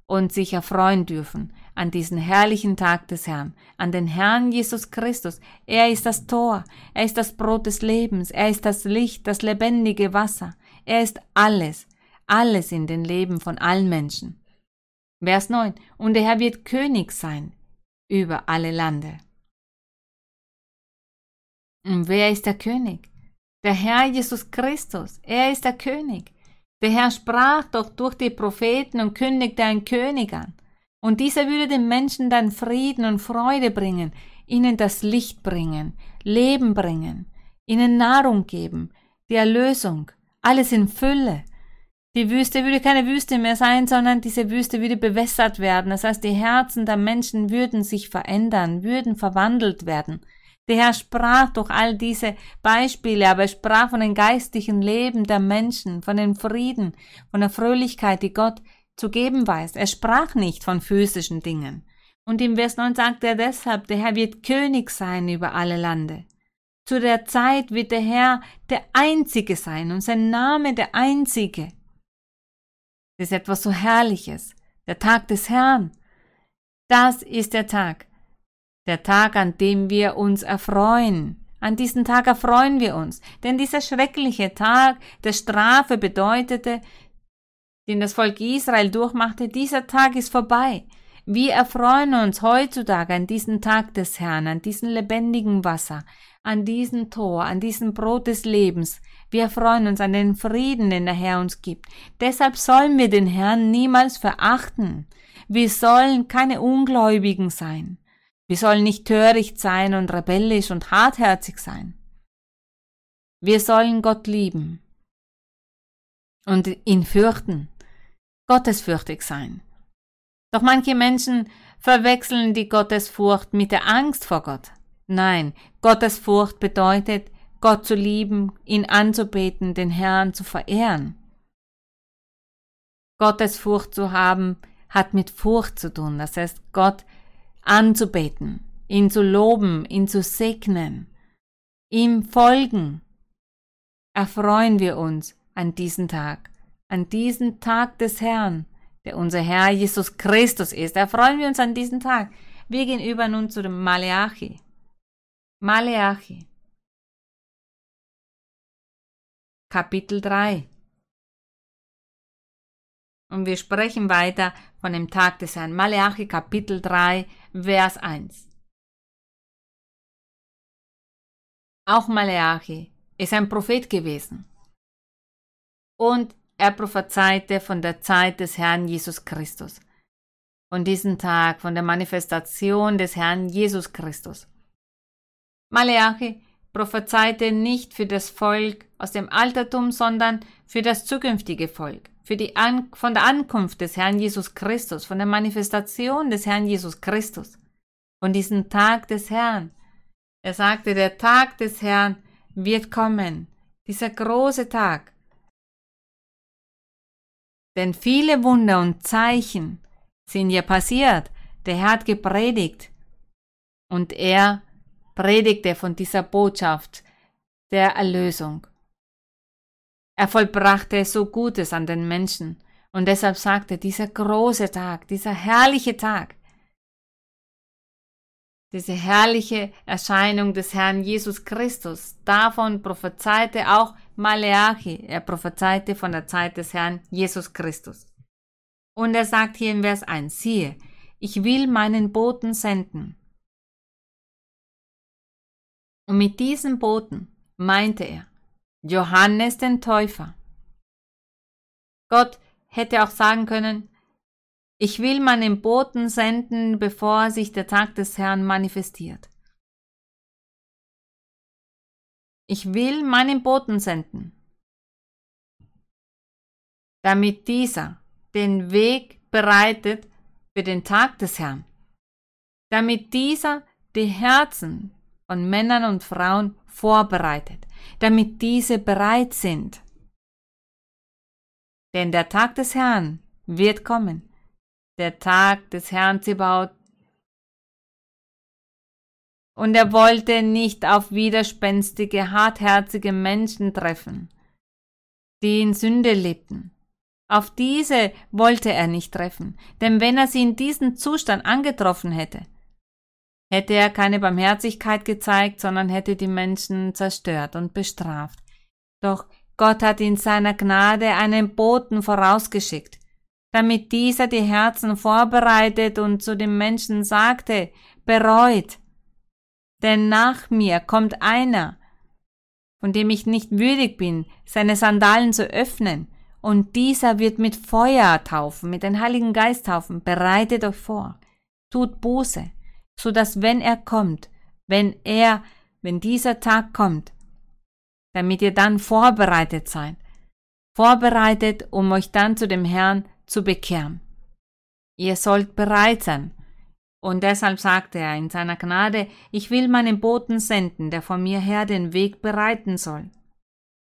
und sich erfreuen dürfen an diesen herrlichen Tag des Herrn, an den Herrn Jesus Christus. Er ist das Tor, er ist das Brot des Lebens, er ist das Licht, das lebendige Wasser. Er ist alles, alles in den Leben von allen Menschen. Vers 9. Und der Herr wird König sein über alle Lande. Und wer ist der König? Der Herr Jesus Christus. Er ist der König. Der Herr sprach doch durch die Propheten und kündigte einen König an. Und dieser würde den Menschen dann Frieden und Freude bringen, ihnen das Licht bringen, Leben bringen, ihnen Nahrung geben, die Erlösung, alles in Fülle. Die Wüste würde keine Wüste mehr sein, sondern diese Wüste würde bewässert werden. Das heißt, die Herzen der Menschen würden sich verändern, würden verwandelt werden. Der Herr sprach durch all diese Beispiele, aber er sprach von dem geistlichen Leben der Menschen, von dem Frieden, von der Fröhlichkeit, die Gott zu geben weiß. Er sprach nicht von physischen Dingen. Und im Vers 9 sagt er deshalb, der Herr wird König sein über alle Lande. Zu der Zeit wird der Herr der Einzige sein und sein Name der Einzige. Das ist etwas so Herrliches. Der Tag des Herrn. Das ist der Tag. Der Tag, an dem wir uns erfreuen. An diesen Tag erfreuen wir uns. Denn dieser schreckliche Tag der Strafe bedeutete, den das Volk Israel durchmachte, dieser Tag ist vorbei. Wir erfreuen uns heutzutage an diesen Tag des Herrn, an diesem lebendigen Wasser, an diesem Tor, an diesem Brot des Lebens. Wir erfreuen uns an den Frieden, den der Herr uns gibt. Deshalb sollen wir den Herrn niemals verachten. Wir sollen keine Ungläubigen sein. Wir sollen nicht töricht sein und rebellisch und hartherzig sein. Wir sollen Gott lieben und ihn fürchten, gottesfürchtig sein. Doch manche Menschen verwechseln die Gottesfurcht mit der Angst vor Gott. Nein, Gottesfurcht bedeutet, Gott zu lieben, ihn anzubeten, den Herrn zu verehren. Gottesfurcht zu haben, hat mit Furcht zu tun, das heißt Gott anzubeten, ihn zu loben, ihn zu segnen, ihm folgen. Erfreuen wir uns an diesen Tag, an diesen Tag des Herrn, der unser Herr Jesus Christus ist. Erfreuen wir uns an diesen Tag. Wir gehen über nun zu dem Maleachi. Maleachi. Kapitel 3. Und wir sprechen weiter von dem Tag des Herrn. Maleachi Kapitel 3, Vers 1. Auch Maleachi ist ein Prophet gewesen. Und er prophezeite von der Zeit des Herrn Jesus Christus. Von diesem Tag, von der Manifestation des Herrn Jesus Christus. Maleachi prophezeite nicht für das Volk aus dem Altertum, sondern für das zukünftige Volk, für die An von der Ankunft des Herrn Jesus Christus, von der Manifestation des Herrn Jesus Christus, von diesem Tag des Herrn. Er sagte, der Tag des Herrn wird kommen, dieser große Tag. Denn viele Wunder und Zeichen sind ja passiert. Der Herr hat gepredigt und er predigte von dieser Botschaft der Erlösung. Er vollbrachte so Gutes an den Menschen und deshalb sagte dieser große Tag, dieser herrliche Tag, diese herrliche Erscheinung des Herrn Jesus Christus, davon prophezeite auch Maleachi, er prophezeite von der Zeit des Herrn Jesus Christus. Und er sagt hier in Vers 1, siehe, ich will meinen Boten senden, und mit diesem Boten meinte er Johannes den Täufer. Gott hätte auch sagen können, ich will meinen Boten senden, bevor sich der Tag des Herrn manifestiert. Ich will meinen Boten senden, damit dieser den Weg bereitet für den Tag des Herrn, damit dieser die Herzen von Männern und Frauen vorbereitet, damit diese bereit sind. Denn der Tag des Herrn wird kommen, der Tag des Herrn Zebaut. Und er wollte nicht auf widerspenstige, hartherzige Menschen treffen, die in Sünde lebten. Auf diese wollte er nicht treffen, denn wenn er sie in diesem Zustand angetroffen hätte, hätte er keine Barmherzigkeit gezeigt, sondern hätte die Menschen zerstört und bestraft. Doch Gott hat in seiner Gnade einen Boten vorausgeschickt, damit dieser die Herzen vorbereitet und zu den Menschen sagte, bereut. Denn nach mir kommt einer, von dem ich nicht würdig bin, seine Sandalen zu öffnen, und dieser wird mit Feuer taufen, mit dem Heiligen Geist taufen, bereitet euch vor, tut Buße, so dass wenn er kommt, wenn er, wenn dieser Tag kommt, damit ihr dann vorbereitet seid, vorbereitet, um euch dann zu dem Herrn zu bekehren. Ihr sollt bereit sein. Und deshalb sagte er in seiner Gnade, ich will meinen Boten senden, der von mir her den Weg bereiten soll.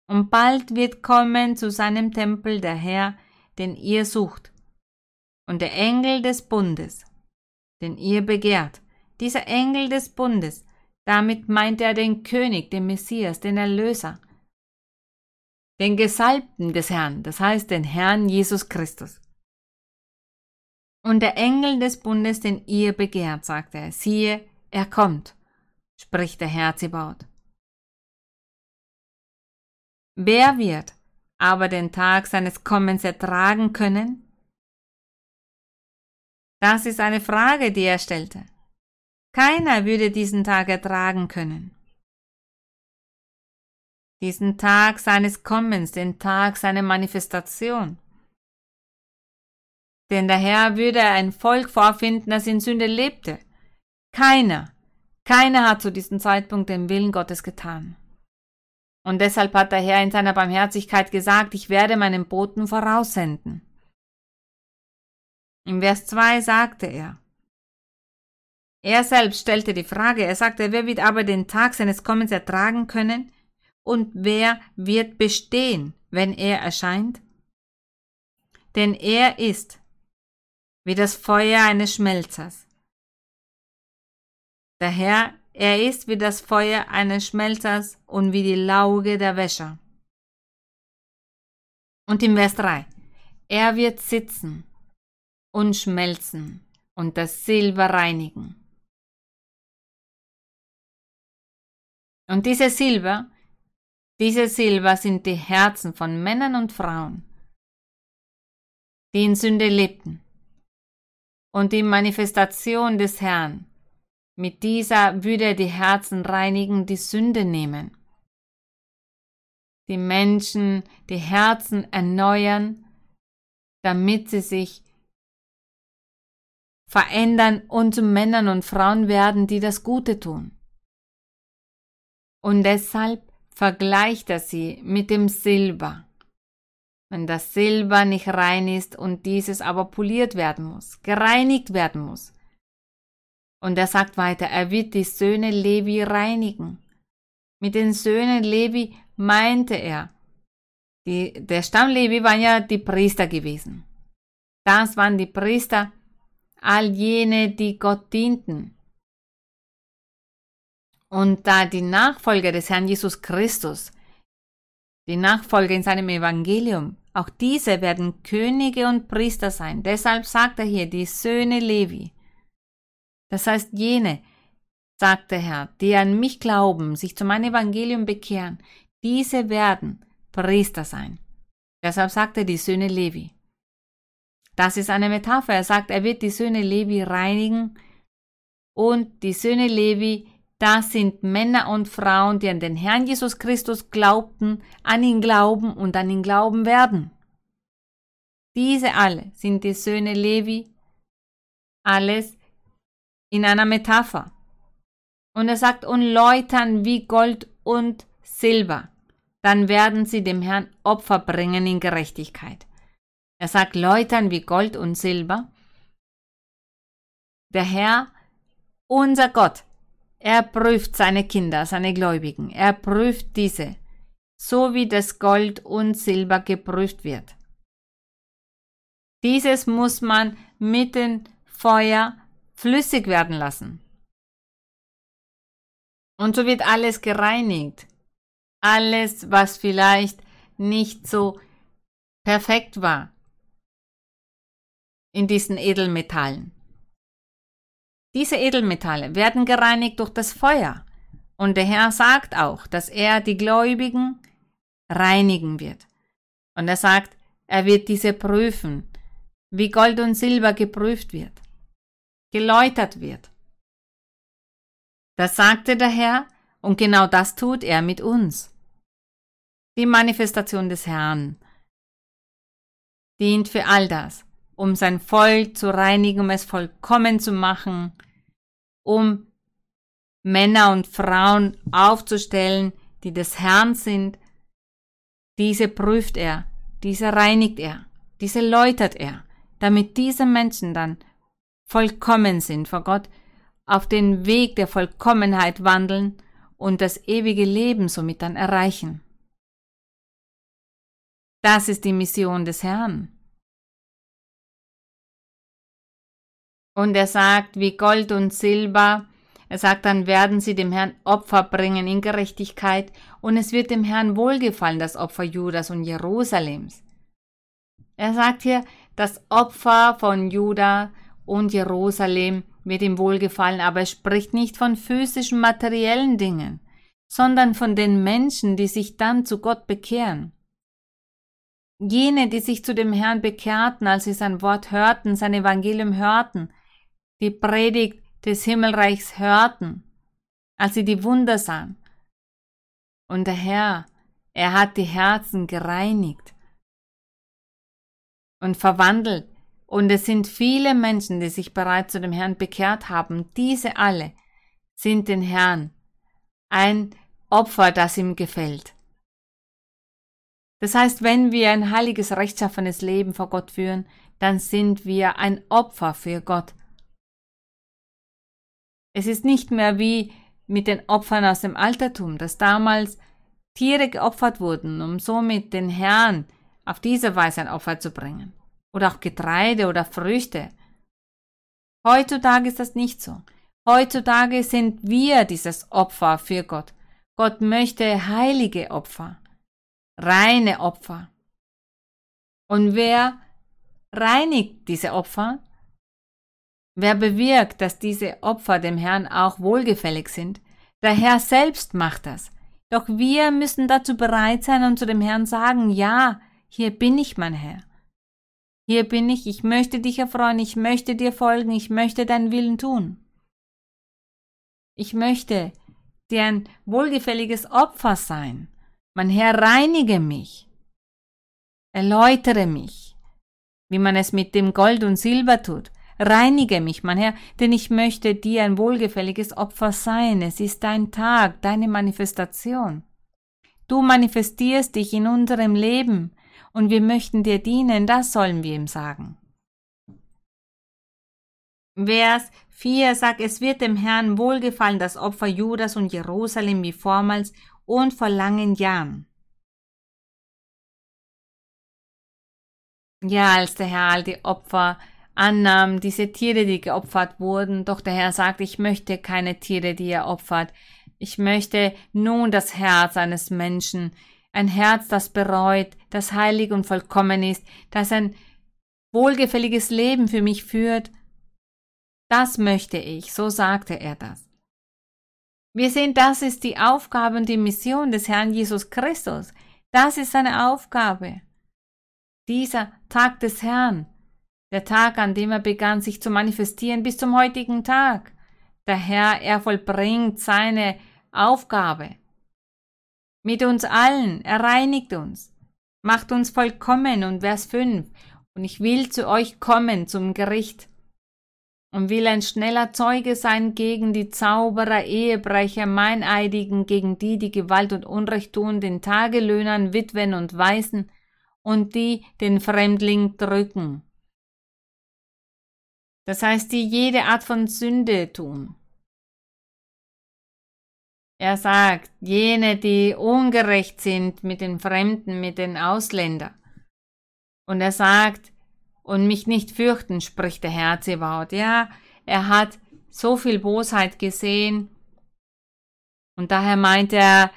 Und bald wird kommen zu seinem Tempel der Herr, den ihr sucht, und der Engel des Bundes, den ihr begehrt, dieser Engel des Bundes, damit meint er den König, den Messias, den Erlöser, den Gesalbten des Herrn, das heißt den Herrn Jesus Christus. Und der Engel des Bundes, den ihr begehrt, sagte er, siehe, er kommt, spricht der Herr. Wer wird aber den Tag seines Kommens ertragen können? Das ist eine Frage, die er stellte. Keiner würde diesen Tag ertragen können. Diesen Tag seines Kommens, den Tag seiner Manifestation. Denn der Herr würde ein Volk vorfinden, das in Sünde lebte. Keiner, keiner hat zu diesem Zeitpunkt den Willen Gottes getan. Und deshalb hat der Herr in seiner Barmherzigkeit gesagt, ich werde meinen Boten voraussenden. Im Vers 2 sagte er, er selbst stellte die Frage, er sagte, wer wird aber den Tag seines Kommens ertragen können und wer wird bestehen, wenn er erscheint? Denn er ist wie das Feuer eines Schmelzers. Der Herr, er ist wie das Feuer eines Schmelzers und wie die Lauge der Wäscher. Und im Vers 3, er wird sitzen und schmelzen und das Silber reinigen. Und diese Silber, diese Silber sind die Herzen von Männern und Frauen, die in Sünde lebten. Und die Manifestation des Herrn, mit dieser würde er die Herzen reinigen, die Sünde nehmen. Die Menschen die Herzen erneuern, damit sie sich verändern und zu Männern und Frauen werden, die das Gute tun. Und deshalb vergleicht er sie mit dem Silber. Wenn das Silber nicht rein ist und dieses aber poliert werden muss, gereinigt werden muss. Und er sagt weiter, er wird die Söhne Levi reinigen. Mit den Söhnen Levi meinte er, die, der Stamm Levi waren ja die Priester gewesen. Das waren die Priester, all jene, die Gott dienten. Und da die Nachfolger des Herrn Jesus Christus, die Nachfolger in seinem Evangelium, auch diese werden Könige und Priester sein. Deshalb sagt er hier die Söhne Levi. Das heißt jene, sagt der Herr, die an mich glauben, sich zu meinem Evangelium bekehren, diese werden Priester sein. Deshalb sagt er die Söhne Levi. Das ist eine Metapher. Er sagt, er wird die Söhne Levi reinigen und die Söhne Levi, das sind Männer und Frauen, die an den Herrn Jesus Christus glaubten, an ihn glauben und an ihn glauben werden. Diese alle sind die Söhne Levi, alles in einer Metapher. Und er sagt, und läutern wie Gold und Silber, dann werden sie dem Herrn Opfer bringen in Gerechtigkeit. Er sagt Läutern wie Gold und Silber. Der Herr, unser Gott, er prüft seine Kinder, seine Gläubigen. Er prüft diese, so wie das Gold und Silber geprüft wird. Dieses muss man mit dem Feuer flüssig werden lassen. Und so wird alles gereinigt. Alles, was vielleicht nicht so perfekt war, in diesen Edelmetallen. Diese Edelmetalle werden gereinigt durch das Feuer. Und der Herr sagt auch, dass er die Gläubigen reinigen wird. Und er sagt, er wird diese prüfen, wie Gold und Silber geprüft wird, geläutert wird. Das sagte der Herr, und genau das tut er mit uns. Die Manifestation des Herrn dient für all das um sein Volk zu reinigen, um es vollkommen zu machen, um Männer und Frauen aufzustellen, die des Herrn sind. Diese prüft er, diese reinigt er, diese läutert er, damit diese Menschen dann vollkommen sind vor Gott, auf den Weg der Vollkommenheit wandeln und das ewige Leben somit dann erreichen. Das ist die Mission des Herrn. Und er sagt, wie Gold und Silber, er sagt, dann werden sie dem Herrn Opfer bringen in Gerechtigkeit, und es wird dem Herrn wohlgefallen, das Opfer Judas und Jerusalems. Er sagt hier, das Opfer von Juda und Jerusalem wird ihm wohlgefallen, aber er spricht nicht von physischen, materiellen Dingen, sondern von den Menschen, die sich dann zu Gott bekehren. Jene, die sich zu dem Herrn bekehrten, als sie sein Wort hörten, sein Evangelium hörten, die Predigt des Himmelreichs hörten, als sie die Wunder sahen. Und der Herr, er hat die Herzen gereinigt und verwandelt. Und es sind viele Menschen, die sich bereits zu dem Herrn bekehrt haben. Diese alle sind den Herrn ein Opfer, das ihm gefällt. Das heißt, wenn wir ein heiliges, rechtschaffenes Leben vor Gott führen, dann sind wir ein Opfer für Gott. Es ist nicht mehr wie mit den Opfern aus dem Altertum, dass damals Tiere geopfert wurden, um somit den Herrn auf diese Weise ein Opfer zu bringen. Oder auch Getreide oder Früchte. Heutzutage ist das nicht so. Heutzutage sind wir dieses Opfer für Gott. Gott möchte heilige Opfer, reine Opfer. Und wer reinigt diese Opfer? Wer bewirkt, dass diese Opfer dem Herrn auch wohlgefällig sind? Der Herr selbst macht das. Doch wir müssen dazu bereit sein und zu dem Herrn sagen, ja, hier bin ich, mein Herr. Hier bin ich, ich möchte dich erfreuen, ich möchte dir folgen, ich möchte deinen Willen tun. Ich möchte dir ein wohlgefälliges Opfer sein. Mein Herr, reinige mich, erläutere mich, wie man es mit dem Gold und Silber tut. Reinige mich, mein Herr, denn ich möchte dir ein wohlgefälliges Opfer sein. Es ist dein Tag, deine Manifestation. Du manifestierst dich in unserem Leben und wir möchten dir dienen, das sollen wir ihm sagen. Vers 4 sagt, es wird dem Herrn wohlgefallen, das Opfer Judas und Jerusalem wie vormals und vor langen Jahren. Ja, als der Herr all die Opfer annahm, diese Tiere, die geopfert wurden, doch der Herr sagt, ich möchte keine Tiere, die er opfert. Ich möchte nun das Herz eines Menschen, ein Herz, das bereut, das heilig und vollkommen ist, das ein wohlgefälliges Leben für mich führt. Das möchte ich, so sagte er das. Wir sehen, das ist die Aufgabe und die Mission des Herrn Jesus Christus. Das ist seine Aufgabe. Dieser Tag des Herrn, der Tag, an dem er begann, sich zu manifestieren, bis zum heutigen Tag. Der Herr, er vollbringt seine Aufgabe. Mit uns allen, er reinigt uns, macht uns vollkommen und Vers 5. Und ich will zu euch kommen zum Gericht und will ein schneller Zeuge sein gegen die Zauberer, Ehebrecher, Meineidigen, gegen die, die Gewalt und Unrecht tun, den Tagelöhnern, Witwen und Waisen und die den Fremdling drücken das heißt, die jede Art von Sünde tun. Er sagt, jene, die ungerecht sind mit den Fremden, mit den Ausländern. Und er sagt, und mich nicht fürchten, spricht der Herr Zebaut. Ja, er hat so viel Bosheit gesehen. Und daher meint er,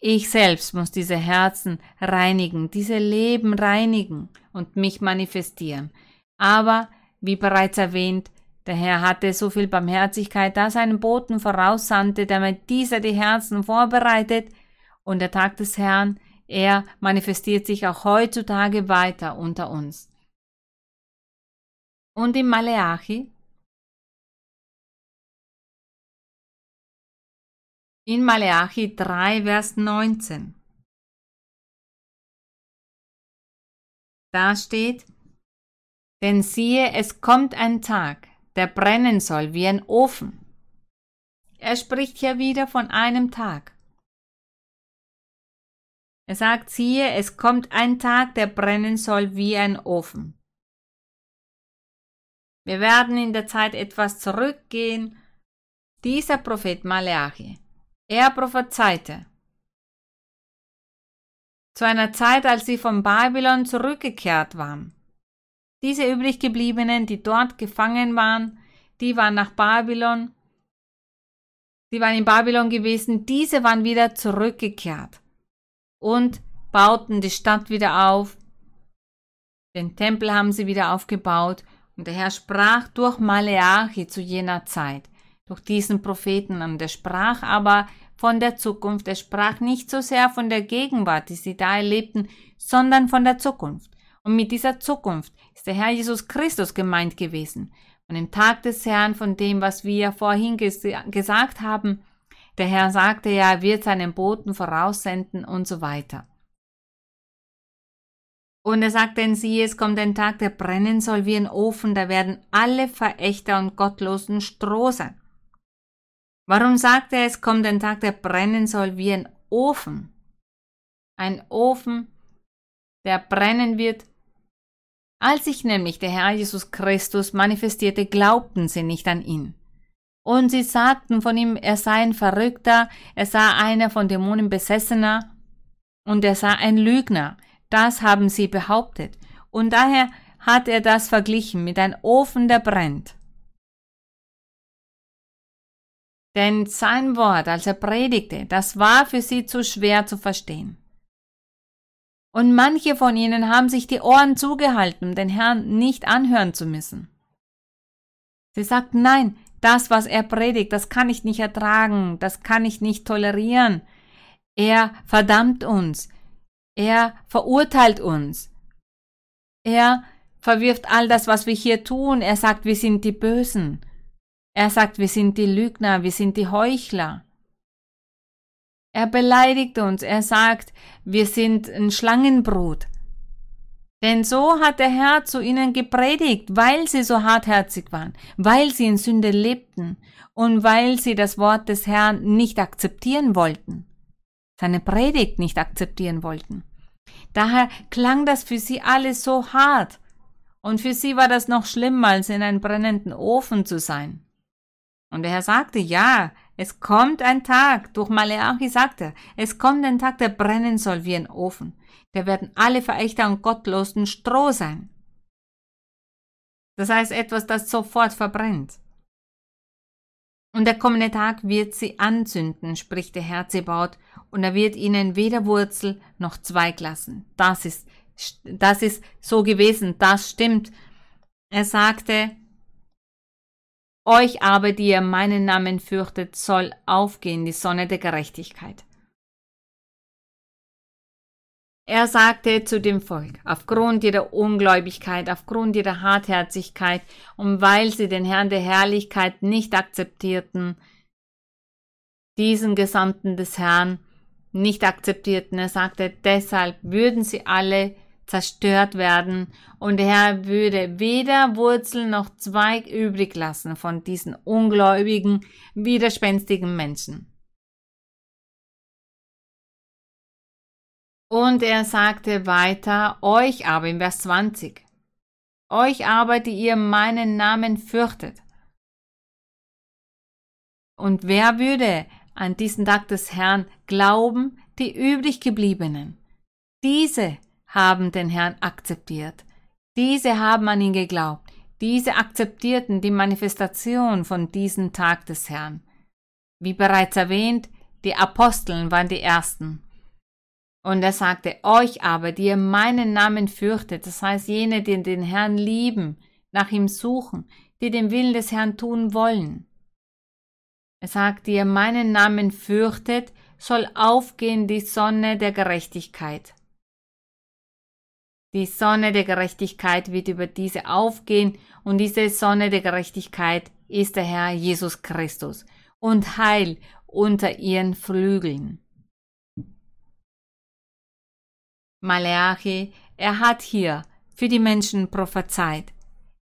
ich selbst muss diese Herzen reinigen, diese Leben reinigen und mich manifestieren. Aber wie bereits erwähnt, der Herr hatte so viel Barmherzigkeit, dass er einen Boten voraussandte, damit dieser die Herzen vorbereitet, und der Tag des Herrn, er manifestiert sich auch heutzutage weiter unter uns. Und im Maleachi, in Maleachi 3, Vers 19, da steht, denn siehe, es kommt ein Tag, der brennen soll wie ein Ofen. Er spricht hier wieder von einem Tag. Er sagt, siehe, es kommt ein Tag, der brennen soll wie ein Ofen. Wir werden in der Zeit etwas zurückgehen. Dieser Prophet Maleachi, er prophezeite zu einer Zeit, als sie von Babylon zurückgekehrt waren. Diese übriggebliebenen, die dort gefangen waren, die waren nach Babylon, die waren in Babylon gewesen, diese waren wieder zurückgekehrt und bauten die Stadt wieder auf. Den Tempel haben sie wieder aufgebaut. Und der Herr sprach durch Maleachi zu jener Zeit, durch diesen Propheten. Und er sprach aber von der Zukunft. Er sprach nicht so sehr von der Gegenwart, die sie da erlebten, sondern von der Zukunft. Und mit dieser Zukunft ist der Herr Jesus Christus gemeint gewesen. Von dem Tag des Herrn, von dem, was wir vorhin ges gesagt haben. Der Herr sagte ja, er wird seinen Boten voraussenden und so weiter. Und er sagt, denn siehe, es kommt ein Tag, der brennen soll wie ein Ofen, da werden alle Verächter und Gottlosen Stroh sein. Warum sagt er, es kommt ein Tag, der brennen soll wie ein Ofen? Ein Ofen, der brennen wird. Als sich nämlich der Herr Jesus Christus manifestierte, glaubten sie nicht an ihn. Und sie sagten von ihm, er sei ein Verrückter, er sei einer von Dämonen besessener und er sei ein Lügner. Das haben sie behauptet. Und daher hat er das verglichen mit einem Ofen, der brennt. Denn sein Wort, als er predigte, das war für sie zu schwer zu verstehen. Und manche von ihnen haben sich die Ohren zugehalten, um den Herrn nicht anhören zu müssen. Sie sagten, nein, das, was er predigt, das kann ich nicht ertragen, das kann ich nicht tolerieren. Er verdammt uns, er verurteilt uns, er verwirft all das, was wir hier tun, er sagt, wir sind die Bösen. Er sagt, wir sind die Lügner, wir sind die Heuchler. Er beleidigt uns, er sagt, wir sind ein Schlangenbrut. Denn so hat der Herr zu ihnen gepredigt, weil sie so hartherzig waren, weil sie in Sünde lebten und weil sie das Wort des Herrn nicht akzeptieren wollten, seine Predigt nicht akzeptieren wollten. Daher klang das für sie alles so hart, und für sie war das noch schlimmer, als in einem brennenden Ofen zu sein. Und der Herr sagte, ja, es kommt ein Tag, durch Maleachi sagte es kommt ein Tag, der brennen soll wie ein Ofen. Da werden alle Verächter und Gottlosen Stroh sein. Das heißt etwas, das sofort verbrennt. Und der kommende Tag wird sie anzünden, spricht der Herr Zebaut, und er wird ihnen weder Wurzel noch Zweig lassen. Das ist, das ist so gewesen, das stimmt. Er sagte, euch aber, die ihr meinen Namen fürchtet, soll aufgehen die Sonne der Gerechtigkeit. Er sagte zu dem Volk, aufgrund ihrer Ungläubigkeit, aufgrund ihrer Hartherzigkeit und weil sie den Herrn der Herrlichkeit nicht akzeptierten, diesen Gesandten des Herrn nicht akzeptierten, er sagte, deshalb würden sie alle zerstört werden, und der Herr würde weder Wurzel noch Zweig übrig lassen von diesen ungläubigen, widerspenstigen Menschen. Und er sagte weiter, euch aber im Vers 20, euch aber, die ihr meinen Namen fürchtet. Und wer würde an diesen Tag des Herrn glauben, die übrig gebliebenen? Diese haben den Herrn akzeptiert. Diese haben an ihn geglaubt. Diese akzeptierten die Manifestation von diesem Tag des Herrn. Wie bereits erwähnt, die Aposteln waren die Ersten. Und er sagte, euch aber, die ihr meinen Namen fürchtet, das heißt jene, die den Herrn lieben, nach ihm suchen, die den Willen des Herrn tun wollen. Er sagt, die ihr meinen Namen fürchtet, soll aufgehen die Sonne der Gerechtigkeit. Die Sonne der Gerechtigkeit wird über diese aufgehen und diese Sonne der Gerechtigkeit ist der Herr Jesus Christus und Heil unter ihren Flügeln. Maleachi, er hat hier für die Menschen prophezeit.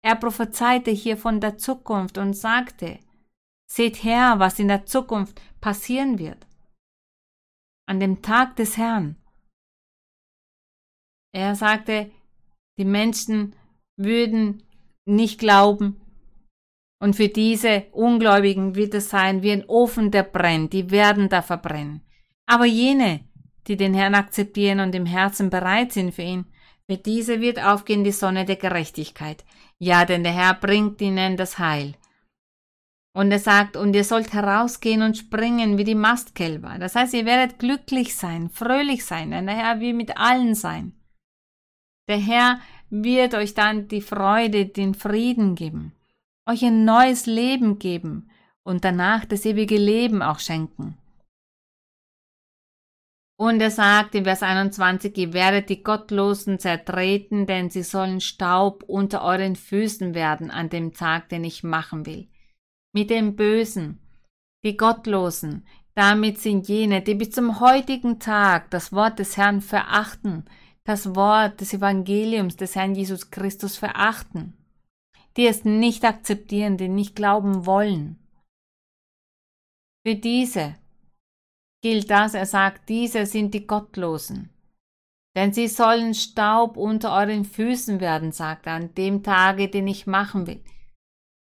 Er prophezeite hier von der Zukunft und sagte, seht her, was in der Zukunft passieren wird. An dem Tag des Herrn er sagte, die Menschen würden nicht glauben. Und für diese Ungläubigen wird es sein wie ein Ofen, der brennt. Die werden da verbrennen. Aber jene, die den Herrn akzeptieren und im Herzen bereit sind für ihn, für diese wird aufgehen die Sonne der Gerechtigkeit. Ja, denn der Herr bringt ihnen das Heil. Und er sagt, und ihr sollt herausgehen und springen wie die Mastkälber. Das heißt, ihr werdet glücklich sein, fröhlich sein, denn der Herr will mit allen sein. Der Herr wird euch dann die Freude, den Frieden geben, euch ein neues Leben geben und danach das ewige Leben auch schenken. Und er sagt in Vers 21, ihr werdet die Gottlosen zertreten, denn sie sollen Staub unter euren Füßen werden an dem Tag, den ich machen will. Mit dem Bösen, die Gottlosen, damit sind jene, die bis zum heutigen Tag das Wort des Herrn verachten, das Wort des Evangeliums des Herrn Jesus Christus verachten, die es nicht akzeptieren, die nicht glauben wollen. Für diese gilt das, er sagt, diese sind die Gottlosen. Denn sie sollen Staub unter euren Füßen werden, sagt er, an dem Tage, den ich machen will.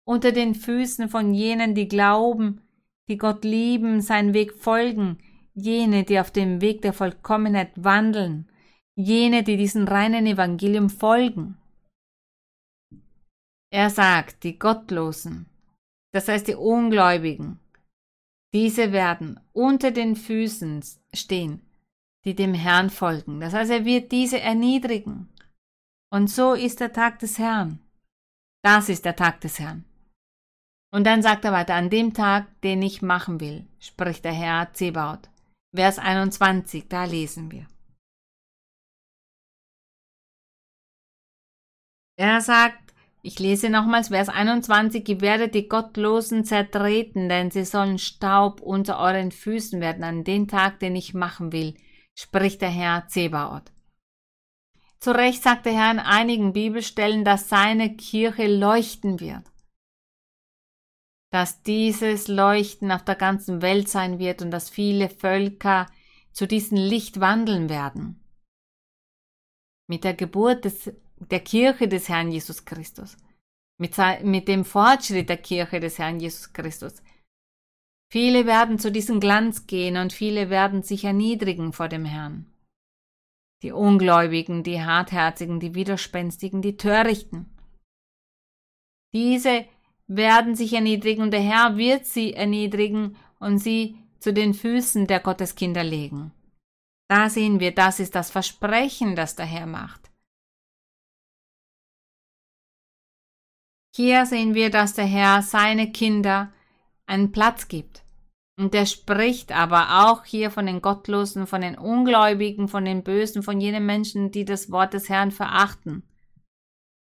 Unter den Füßen von jenen, die glauben, die Gott lieben, seinen Weg folgen, jene, die auf dem Weg der Vollkommenheit wandeln, jene, die diesem reinen Evangelium folgen. Er sagt, die Gottlosen, das heißt die Ungläubigen, diese werden unter den Füßen stehen, die dem Herrn folgen. Das heißt, er wird diese erniedrigen. Und so ist der Tag des Herrn. Das ist der Tag des Herrn. Und dann sagt er weiter, an dem Tag, den ich machen will, spricht der Herr Zebaut. Vers 21, da lesen wir. Er sagt, ich lese nochmals Vers 21, ihr werdet die Gottlosen zertreten, denn sie sollen Staub unter euren Füßen werden an den Tag, den ich machen will, spricht der Herr Zebaoth. Zu Recht sagt der Herr in einigen Bibelstellen, dass seine Kirche leuchten wird. Dass dieses Leuchten auf der ganzen Welt sein wird und dass viele Völker zu diesem Licht wandeln werden. Mit der Geburt des der Kirche des Herrn Jesus Christus, mit, mit dem Fortschritt der Kirche des Herrn Jesus Christus. Viele werden zu diesem Glanz gehen und viele werden sich erniedrigen vor dem Herrn. Die Ungläubigen, die Hartherzigen, die Widerspenstigen, die Törichten. Diese werden sich erniedrigen und der Herr wird sie erniedrigen und sie zu den Füßen der Gotteskinder legen. Da sehen wir, das ist das Versprechen, das der Herr macht. Hier sehen wir, dass der Herr seine Kinder einen Platz gibt. Und er spricht aber auch hier von den Gottlosen, von den Ungläubigen, von den Bösen, von jenen Menschen, die das Wort des Herrn verachten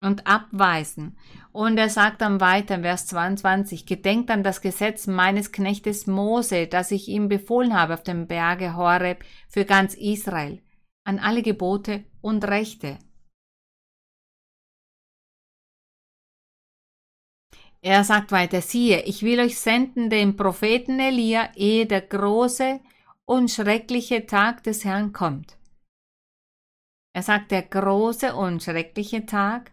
und abweisen. Und er sagt dann weiter, Vers 22, Gedenkt an das Gesetz meines Knechtes Mose, das ich ihm befohlen habe auf dem Berge Horeb für ganz Israel, an alle Gebote und Rechte, Er sagt weiter, siehe, ich will euch senden den Propheten Elia, ehe der große und schreckliche Tag des Herrn kommt. Er sagt, der große und schreckliche Tag.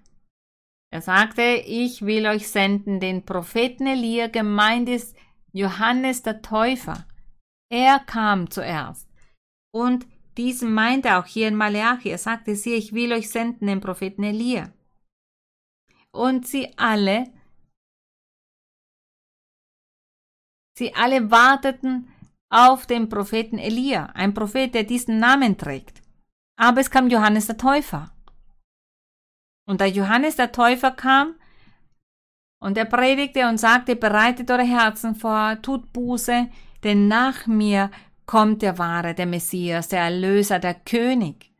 Er sagte, ich will euch senden den Propheten Elia, gemeint ist Johannes der Täufer. Er kam zuerst. Und diesen meint er auch hier in Malachi. Er sagte, siehe, ich will euch senden den Propheten Elia. Und sie alle Sie alle warteten auf den Propheten Elia, ein Prophet, der diesen Namen trägt. Aber es kam Johannes der Täufer. Und da Johannes der Täufer kam und er predigte und sagte, bereitet eure Herzen vor, tut Buße, denn nach mir kommt der wahre, der Messias, der Erlöser, der König.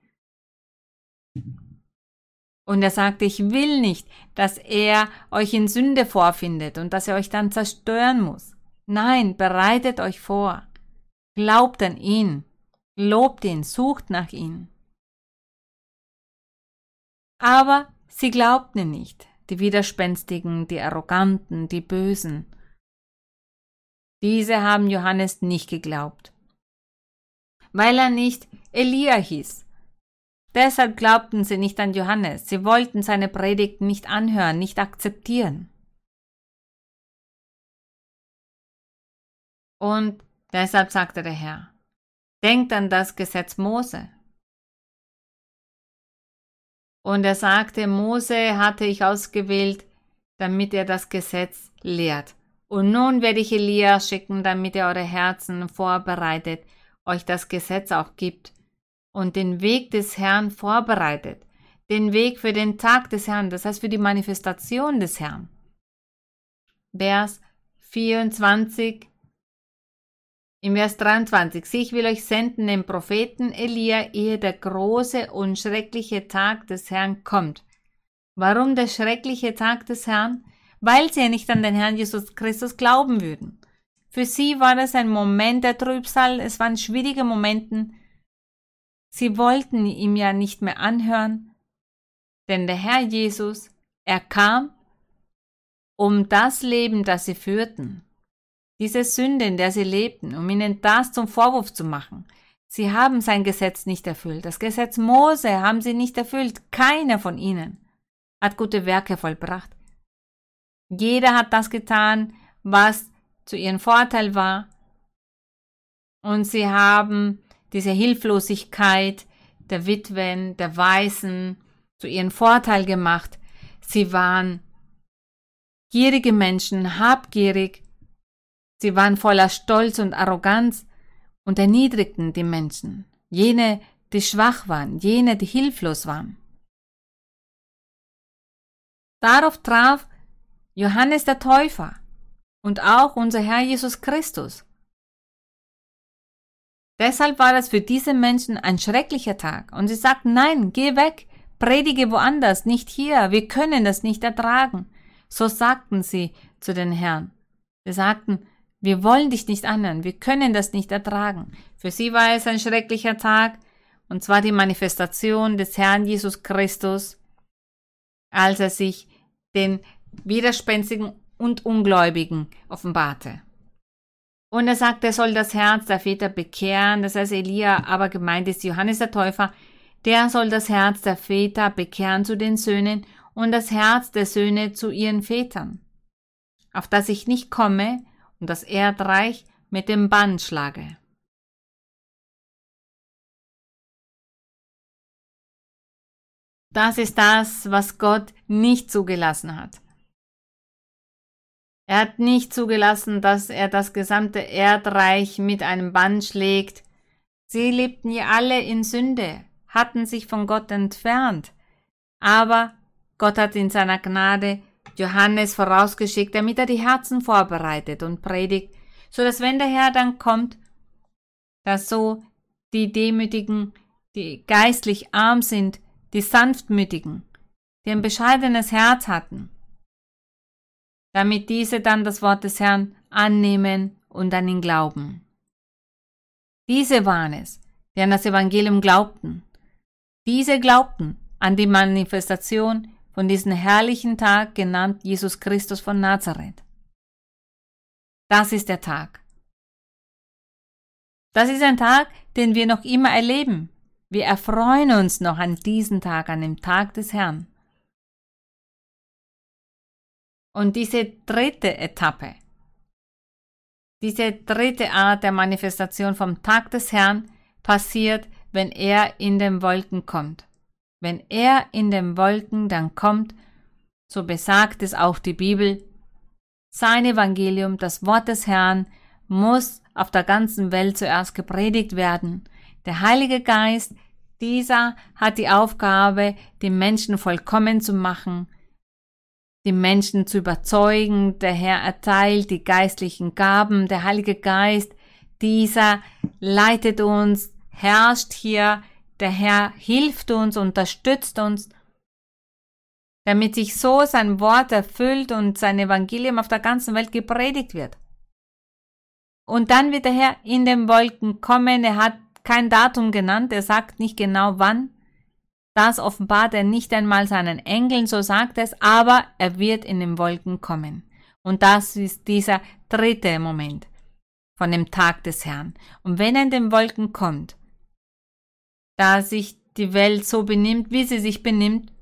Und er sagte, ich will nicht, dass er euch in Sünde vorfindet und dass er euch dann zerstören muss. Nein, bereitet euch vor. Glaubt an ihn. Lobt ihn, sucht nach ihm. Aber sie glaubten nicht, die Widerspenstigen, die Arroganten, die Bösen. Diese haben Johannes nicht geglaubt, weil er nicht Elia hieß. Deshalb glaubten sie nicht an Johannes, sie wollten seine Predigt nicht anhören, nicht akzeptieren. Und deshalb sagte der Herr, denkt an das Gesetz Mose. Und er sagte, Mose hatte ich ausgewählt, damit er das Gesetz lehrt. Und nun werde ich Elia schicken, damit er eure Herzen vorbereitet, euch das Gesetz auch gibt und den Weg des Herrn vorbereitet, den Weg für den Tag des Herrn, das heißt für die Manifestation des Herrn. Vers 24 im Vers 23, sieh, ich will euch senden den Propheten Elia, ehe der große und schreckliche Tag des Herrn kommt. Warum der schreckliche Tag des Herrn? Weil sie ja nicht an den Herrn Jesus Christus glauben würden. Für sie war es ein Moment der Trübsal, es waren schwierige Momente. Sie wollten ihm ja nicht mehr anhören, denn der Herr Jesus, er kam, um das Leben, das sie führten, diese Sünde, in der sie lebten, um ihnen das zum Vorwurf zu machen. Sie haben sein Gesetz nicht erfüllt. Das Gesetz Mose haben sie nicht erfüllt. Keiner von ihnen hat gute Werke vollbracht. Jeder hat das getan, was zu ihrem Vorteil war. Und sie haben diese Hilflosigkeit der Witwen, der Weißen zu ihrem Vorteil gemacht. Sie waren gierige Menschen, habgierig Sie waren voller Stolz und Arroganz und erniedrigten die Menschen, jene, die schwach waren, jene, die hilflos waren. Darauf traf Johannes der Täufer und auch unser Herr Jesus Christus. Deshalb war es für diese Menschen ein schrecklicher Tag und sie sagten, nein, geh weg, predige woanders, nicht hier, wir können das nicht ertragen. So sagten sie zu den Herrn. Sie sagten, wir wollen dich nicht anhören, wir können das nicht ertragen. Für sie war es ein schrecklicher Tag, und zwar die Manifestation des Herrn Jesus Christus, als er sich den Widerspenstigen und Ungläubigen offenbarte. Und er sagte, er soll das Herz der Väter bekehren, das heißt Elia, aber gemeint ist Johannes der Täufer, der soll das Herz der Väter bekehren zu den Söhnen und das Herz der Söhne zu ihren Vätern, auf das ich nicht komme, und das Erdreich mit dem Bann schlage. Das ist das, was Gott nicht zugelassen hat. Er hat nicht zugelassen, dass er das gesamte Erdreich mit einem Bann schlägt. Sie lebten ja alle in Sünde, hatten sich von Gott entfernt. Aber Gott hat in seiner Gnade Johannes vorausgeschickt, damit er die Herzen vorbereitet und predigt, so dass wenn der Herr dann kommt, dass so die Demütigen, die geistlich arm sind, die Sanftmütigen, die ein bescheidenes Herz hatten, damit diese dann das Wort des Herrn annehmen und an ihn glauben. Diese waren es, die an das Evangelium glaubten. Diese glaubten an die Manifestation von diesem herrlichen Tag genannt Jesus Christus von Nazareth. Das ist der Tag. Das ist ein Tag, den wir noch immer erleben. Wir erfreuen uns noch an diesem Tag, an dem Tag des Herrn. Und diese dritte Etappe, diese dritte Art der Manifestation vom Tag des Herrn passiert, wenn er in den Wolken kommt. Wenn er in den Wolken dann kommt, so besagt es auch die Bibel, sein Evangelium, das Wort des Herrn, muss auf der ganzen Welt zuerst gepredigt werden. Der Heilige Geist, dieser hat die Aufgabe, die Menschen vollkommen zu machen, die Menschen zu überzeugen. Der Herr erteilt die geistlichen Gaben. Der Heilige Geist, dieser leitet uns, herrscht hier der Herr hilft uns, unterstützt uns, damit sich so sein Wort erfüllt und sein Evangelium auf der ganzen Welt gepredigt wird. Und dann wird der Herr in den Wolken kommen. Er hat kein Datum genannt, er sagt nicht genau wann. Das offenbart er nicht einmal seinen Engeln, so sagt es, aber er wird in den Wolken kommen. Und das ist dieser dritte Moment von dem Tag des Herrn. Und wenn er in den Wolken kommt, da sich die Welt so benimmt, wie sie sich benimmt.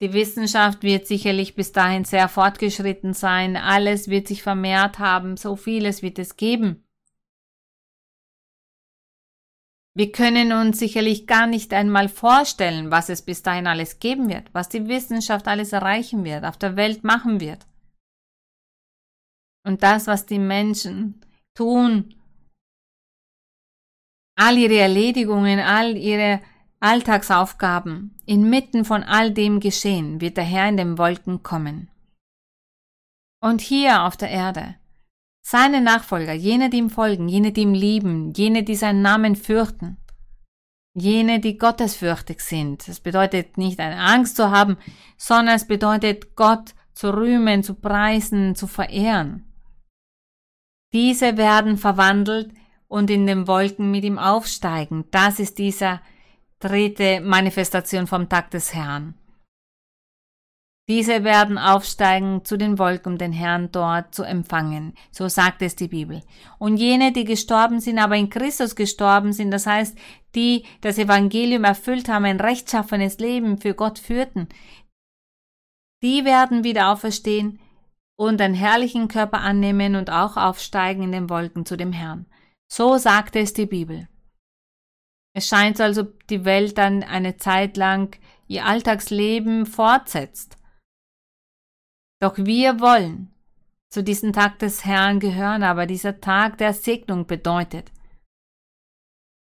Die Wissenschaft wird sicherlich bis dahin sehr fortgeschritten sein, alles wird sich vermehrt haben, so vieles wird es geben. Wir können uns sicherlich gar nicht einmal vorstellen, was es bis dahin alles geben wird, was die Wissenschaft alles erreichen wird, auf der Welt machen wird. Und das, was die Menschen tun all ihre Erledigungen, all ihre Alltagsaufgaben, inmitten von all dem Geschehen, wird der Herr in den Wolken kommen. Und hier auf der Erde, seine Nachfolger, jene, die ihm folgen, jene, die ihm lieben, jene, die seinen Namen fürchten, jene, die gottesfürchtig sind. Das bedeutet nicht eine Angst zu haben, sondern es bedeutet Gott zu rühmen, zu preisen, zu verehren. Diese werden verwandelt und in den Wolken mit ihm aufsteigen. Das ist dieser dritte Manifestation vom Tag des Herrn. Diese werden aufsteigen zu den Wolken, um den Herrn dort zu empfangen. So sagt es die Bibel. Und jene, die gestorben sind, aber in Christus gestorben sind, das heißt, die das Evangelium erfüllt haben, ein rechtschaffenes Leben für Gott führten, die werden wieder auferstehen und einen herrlichen Körper annehmen und auch aufsteigen in den Wolken zu dem Herrn. So sagte es die Bibel. Es scheint so, als ob die Welt dann eine Zeit lang ihr Alltagsleben fortsetzt. Doch wir wollen zu diesem Tag des Herrn gehören, aber dieser Tag der Segnung bedeutet.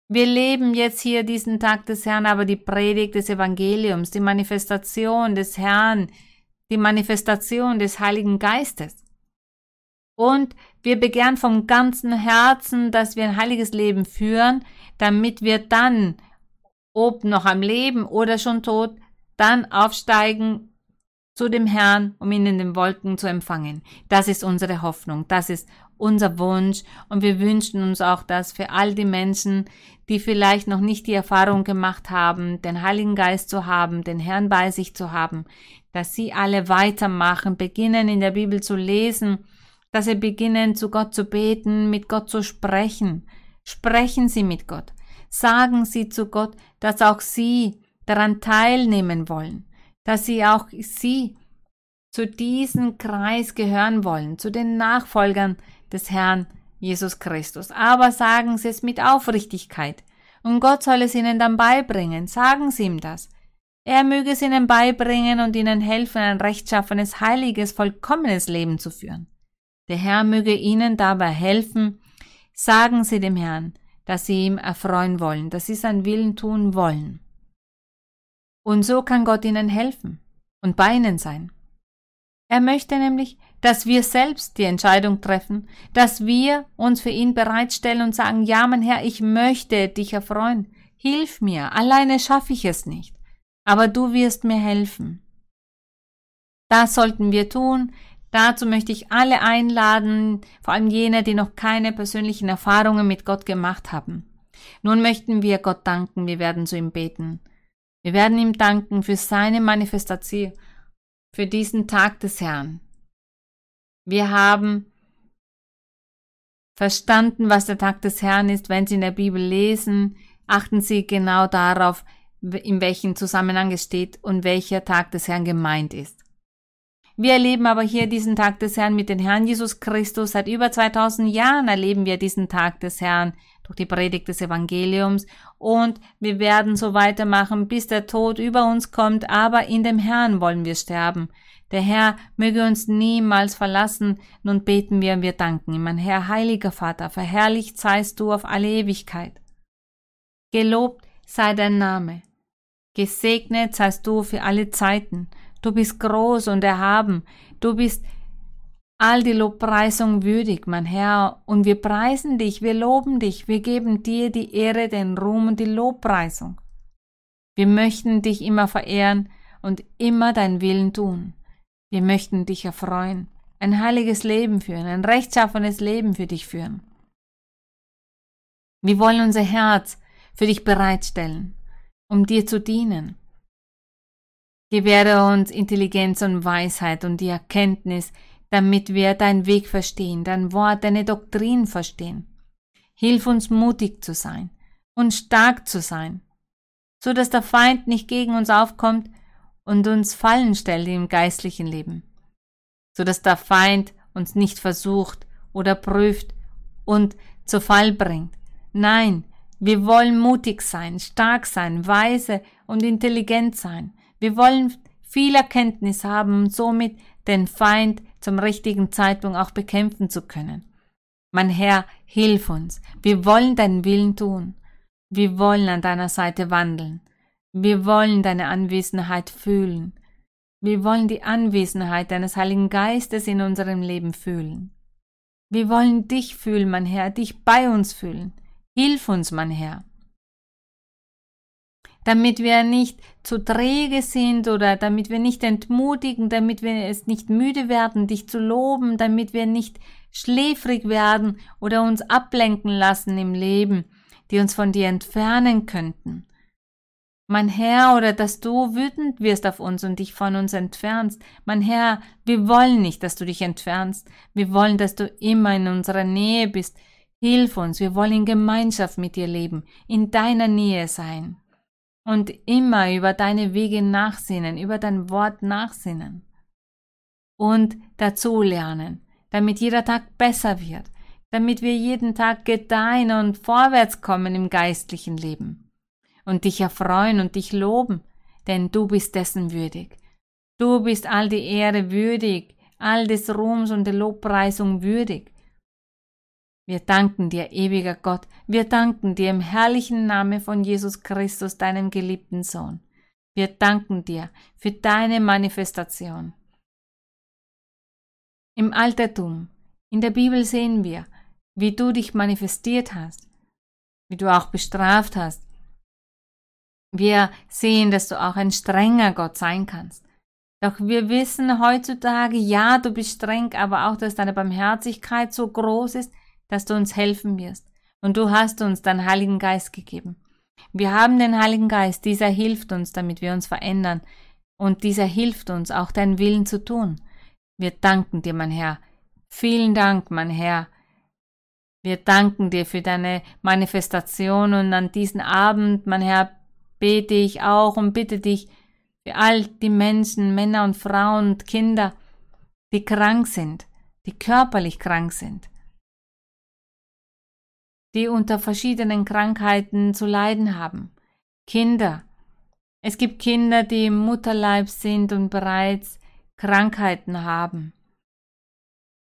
Wir leben jetzt hier diesen Tag des Herrn, aber die Predigt des Evangeliums, die Manifestation des Herrn, die Manifestation des Heiligen Geistes. Und wir begehren vom ganzen Herzen, dass wir ein heiliges Leben führen, damit wir dann, ob noch am Leben oder schon tot, dann aufsteigen zu dem Herrn, um ihn in den Wolken zu empfangen. Das ist unsere Hoffnung, das ist unser Wunsch und wir wünschen uns auch das für all die Menschen, die vielleicht noch nicht die Erfahrung gemacht haben, den Heiligen Geist zu haben, den Herrn bei sich zu haben, dass sie alle weitermachen, beginnen in der Bibel zu lesen, dass sie beginnen zu Gott zu beten, mit Gott zu sprechen. Sprechen Sie mit Gott. Sagen Sie zu Gott, dass auch Sie daran teilnehmen wollen, dass Sie auch Sie zu diesem Kreis gehören wollen, zu den Nachfolgern des Herrn Jesus Christus. Aber sagen Sie es mit Aufrichtigkeit. Und Gott soll es Ihnen dann beibringen. Sagen Sie ihm das. Er möge es ihnen beibringen und ihnen helfen, ein rechtschaffenes, heiliges, vollkommenes Leben zu führen. Der Herr möge ihnen dabei helfen. Sagen Sie dem Herrn, dass Sie ihm erfreuen wollen, dass Sie sein Willen tun wollen. Und so kann Gott ihnen helfen und bei ihnen sein. Er möchte nämlich, dass wir selbst die Entscheidung treffen, dass wir uns für ihn bereitstellen und sagen, ja, mein Herr, ich möchte dich erfreuen. Hilf mir, alleine schaffe ich es nicht aber du wirst mir helfen. Das sollten wir tun. Dazu möchte ich alle einladen, vor allem jene, die noch keine persönlichen Erfahrungen mit Gott gemacht haben. Nun möchten wir Gott danken, wir werden zu ihm beten. Wir werden ihm danken für seine Manifestation, für diesen Tag des Herrn. Wir haben verstanden, was der Tag des Herrn ist. Wenn Sie in der Bibel lesen, achten Sie genau darauf, in welchem Zusammenhang es steht und welcher Tag des Herrn gemeint ist. Wir erleben aber hier diesen Tag des Herrn mit dem Herrn Jesus Christus. Seit über 2000 Jahren erleben wir diesen Tag des Herrn durch die Predigt des Evangeliums und wir werden so weitermachen, bis der Tod über uns kommt, aber in dem Herrn wollen wir sterben. Der Herr möge uns niemals verlassen. Nun beten wir und wir danken ihm. Mein Herr, heiliger Vater, verherrlicht seist du auf alle Ewigkeit. Gelobt sei dein Name. Gesegnet seist du für alle Zeiten. Du bist groß und erhaben. Du bist all die Lobpreisung würdig, mein Herr. Und wir preisen dich, wir loben dich, wir geben dir die Ehre, den Ruhm und die Lobpreisung. Wir möchten dich immer verehren und immer dein Willen tun. Wir möchten dich erfreuen, ein heiliges Leben führen, ein rechtschaffenes Leben für dich führen. Wir wollen unser Herz für dich bereitstellen um dir zu dienen. Gewähre uns Intelligenz und Weisheit und die Erkenntnis, damit wir dein Weg verstehen, dein Wort, deine Doktrin verstehen. Hilf uns mutig zu sein und stark zu sein, so dass der Feind nicht gegen uns aufkommt und uns Fallen stellt im geistlichen Leben, so dass der Feind uns nicht versucht oder prüft und zu Fall bringt. Nein, wir wollen mutig sein, stark sein, weise und intelligent sein. Wir wollen viel Erkenntnis haben, um somit den Feind zum richtigen Zeitpunkt auch bekämpfen zu können. Mein Herr, hilf uns. Wir wollen deinen Willen tun. Wir wollen an deiner Seite wandeln. Wir wollen deine Anwesenheit fühlen. Wir wollen die Anwesenheit deines Heiligen Geistes in unserem Leben fühlen. Wir wollen dich fühlen, mein Herr, dich bei uns fühlen. Hilf uns, mein Herr. Damit wir nicht zu träge sind oder damit wir nicht entmutigen, damit wir es nicht müde werden, dich zu loben, damit wir nicht schläfrig werden oder uns ablenken lassen im Leben, die uns von dir entfernen könnten. Mein Herr, oder dass du wütend wirst auf uns und dich von uns entfernst. Mein Herr, wir wollen nicht, dass du dich entfernst. Wir wollen, dass du immer in unserer Nähe bist. Hilf uns, wir wollen in Gemeinschaft mit dir leben, in deiner Nähe sein. Und immer über deine Wege nachsinnen, über dein Wort nachsinnen. Und dazu lernen, damit jeder Tag besser wird, damit wir jeden Tag gedeihen und vorwärts kommen im geistlichen Leben und dich erfreuen und dich loben, denn du bist dessen würdig. Du bist all die Ehre würdig, all des Ruhms und der Lobpreisung würdig. Wir danken dir, ewiger Gott, wir danken dir im herrlichen Namen von Jesus Christus, deinem geliebten Sohn. Wir danken dir für deine Manifestation. Im Altertum, in der Bibel sehen wir, wie du dich manifestiert hast, wie du auch bestraft hast, wir sehen, dass du auch ein strenger Gott sein kannst. Doch wir wissen heutzutage, ja, du bist streng, aber auch, dass deine Barmherzigkeit so groß ist, dass du uns helfen wirst. Und du hast uns deinen Heiligen Geist gegeben. Wir haben den Heiligen Geist, dieser hilft uns, damit wir uns verändern. Und dieser hilft uns, auch deinen Willen zu tun. Wir danken dir, mein Herr. Vielen Dank, mein Herr. Wir danken dir für deine Manifestation und an diesem Abend, mein Herr, bete ich auch und bitte dich für all die Menschen, Männer und Frauen und Kinder, die krank sind, die körperlich krank sind, die unter verschiedenen Krankheiten zu leiden haben. Kinder. Es gibt Kinder, die im Mutterleib sind und bereits Krankheiten haben.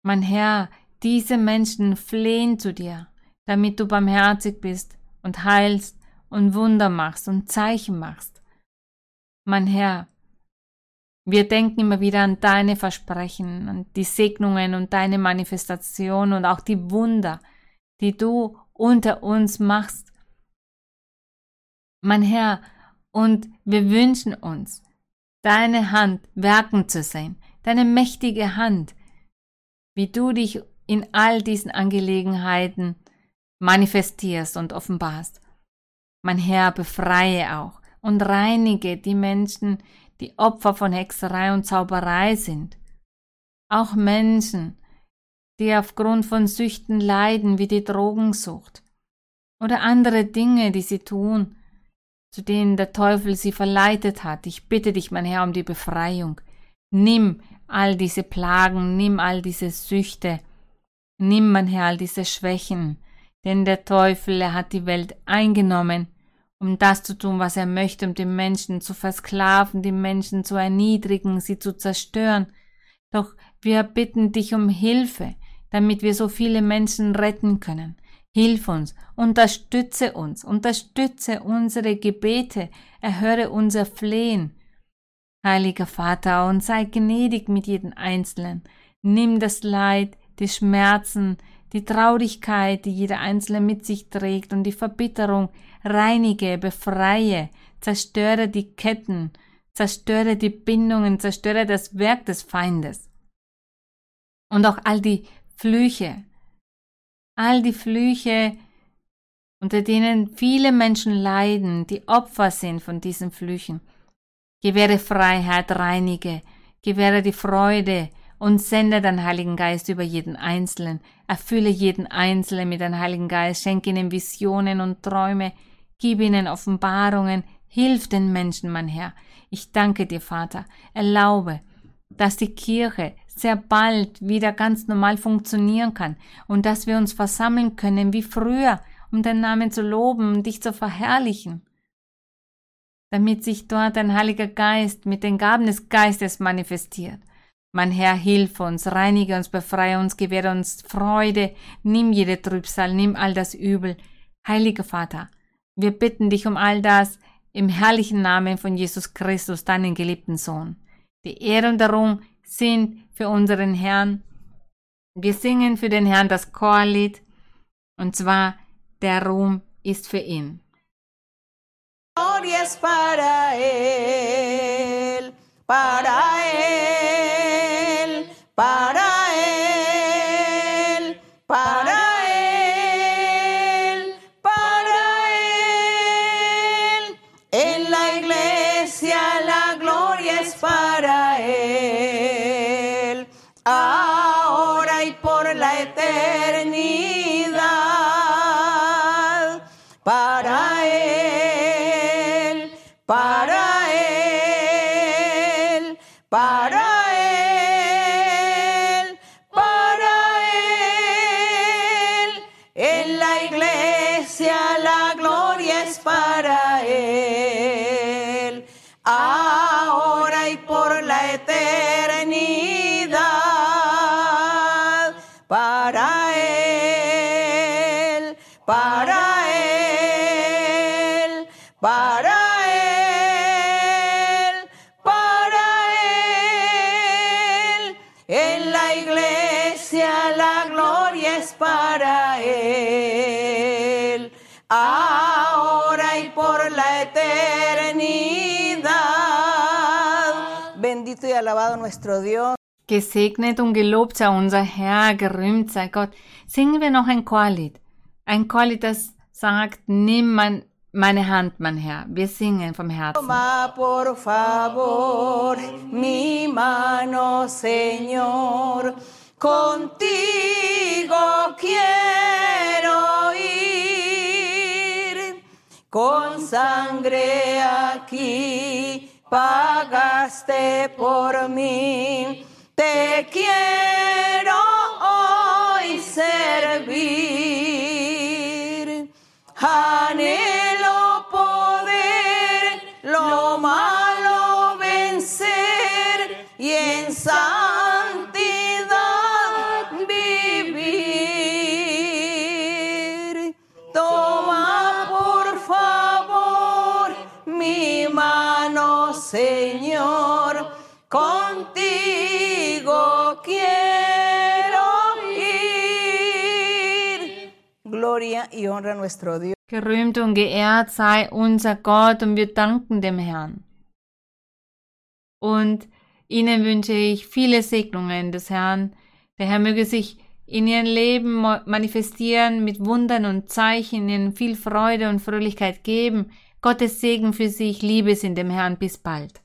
Mein Herr, diese Menschen flehen zu dir, damit du barmherzig bist und heilst und Wunder machst und Zeichen machst. Mein Herr, wir denken immer wieder an deine Versprechen, an die Segnungen und deine Manifestation und auch die Wunder, die du unter uns machst. Mein Herr, und wir wünschen uns, deine Hand werken zu sehen, deine mächtige Hand, wie du dich in all diesen Angelegenheiten manifestierst und offenbarst. Mein Herr, befreie auch und reinige die Menschen, die Opfer von Hexerei und Zauberei sind. Auch Menschen, die aufgrund von Süchten leiden, wie die Drogensucht oder andere Dinge, die sie tun, zu denen der Teufel sie verleitet hat. Ich bitte dich, mein Herr, um die Befreiung. Nimm all diese Plagen, nimm all diese Süchte, nimm, mein Herr, all diese Schwächen, denn der Teufel, er hat die Welt eingenommen um das zu tun, was er möchte, um die Menschen zu versklaven, die Menschen zu erniedrigen, sie zu zerstören. Doch wir bitten dich um Hilfe, damit wir so viele Menschen retten können. Hilf uns, unterstütze uns, unterstütze unsere Gebete, erhöre unser Flehen. Heiliger Vater, und sei gnädig mit jedem Einzelnen. Nimm das Leid, die Schmerzen, die Traurigkeit, die jeder Einzelne mit sich trägt und die Verbitterung, reinige, befreie, zerstöre die Ketten, zerstöre die Bindungen, zerstöre das Werk des Feindes. Und auch all die Flüche, all die Flüche, unter denen viele Menschen leiden, die Opfer sind von diesen Flüchen. Gewähre Freiheit, reinige, gewähre die Freude, und sende deinen Heiligen Geist über jeden Einzelnen. Erfülle jeden Einzelnen mit deinem Heiligen Geist, schenke ihnen Visionen und Träume, gib ihnen Offenbarungen, hilf den Menschen, mein Herr. Ich danke dir, Vater. Erlaube, dass die Kirche sehr bald wieder ganz normal funktionieren kann und dass wir uns versammeln können wie früher, um deinen Namen zu loben und dich zu verherrlichen damit sich dort ein Heiliger Geist mit den Gaben des Geistes manifestiert mein Herr, hilf uns, reinige uns, befreie uns, gewähre uns Freude, nimm jede Trübsal, nimm all das Übel. Heiliger Vater, wir bitten dich um all das, im herrlichen Namen von Jesus Christus, deinen geliebten Sohn. Die Ehre und der Ruhm sind für unseren Herrn. Wir singen für den Herrn das Chorlied, und zwar der Ruhm ist für ihn. Gloria es para Él, para Él, para nuestro Dios. Gesegnet und gelobt sei unser Herr, gerühmt sei Gott. Singen wir noch ein Chorlied. Ein Chorlied, das sagt, nimm mein, meine Hand, mein Herr. Wir singen vom Herzen. Toma por favor mi mano, Señor. Contigo quiero ir. Con sangre aquí pagaste por mí. Te quiero hoy servir. Anhelo Gloria y honra nuestro Dios. Gerühmt und geehrt sei unser Gott und wir danken dem Herrn. Und Ihnen wünsche ich viele Segnungen des Herrn. Der Herr möge sich in Ihrem Leben manifestieren mit Wundern und Zeichen, Ihnen viel Freude und Fröhlichkeit geben. Gottes Segen für Sie. Ich liebe es in dem Herrn. Bis bald.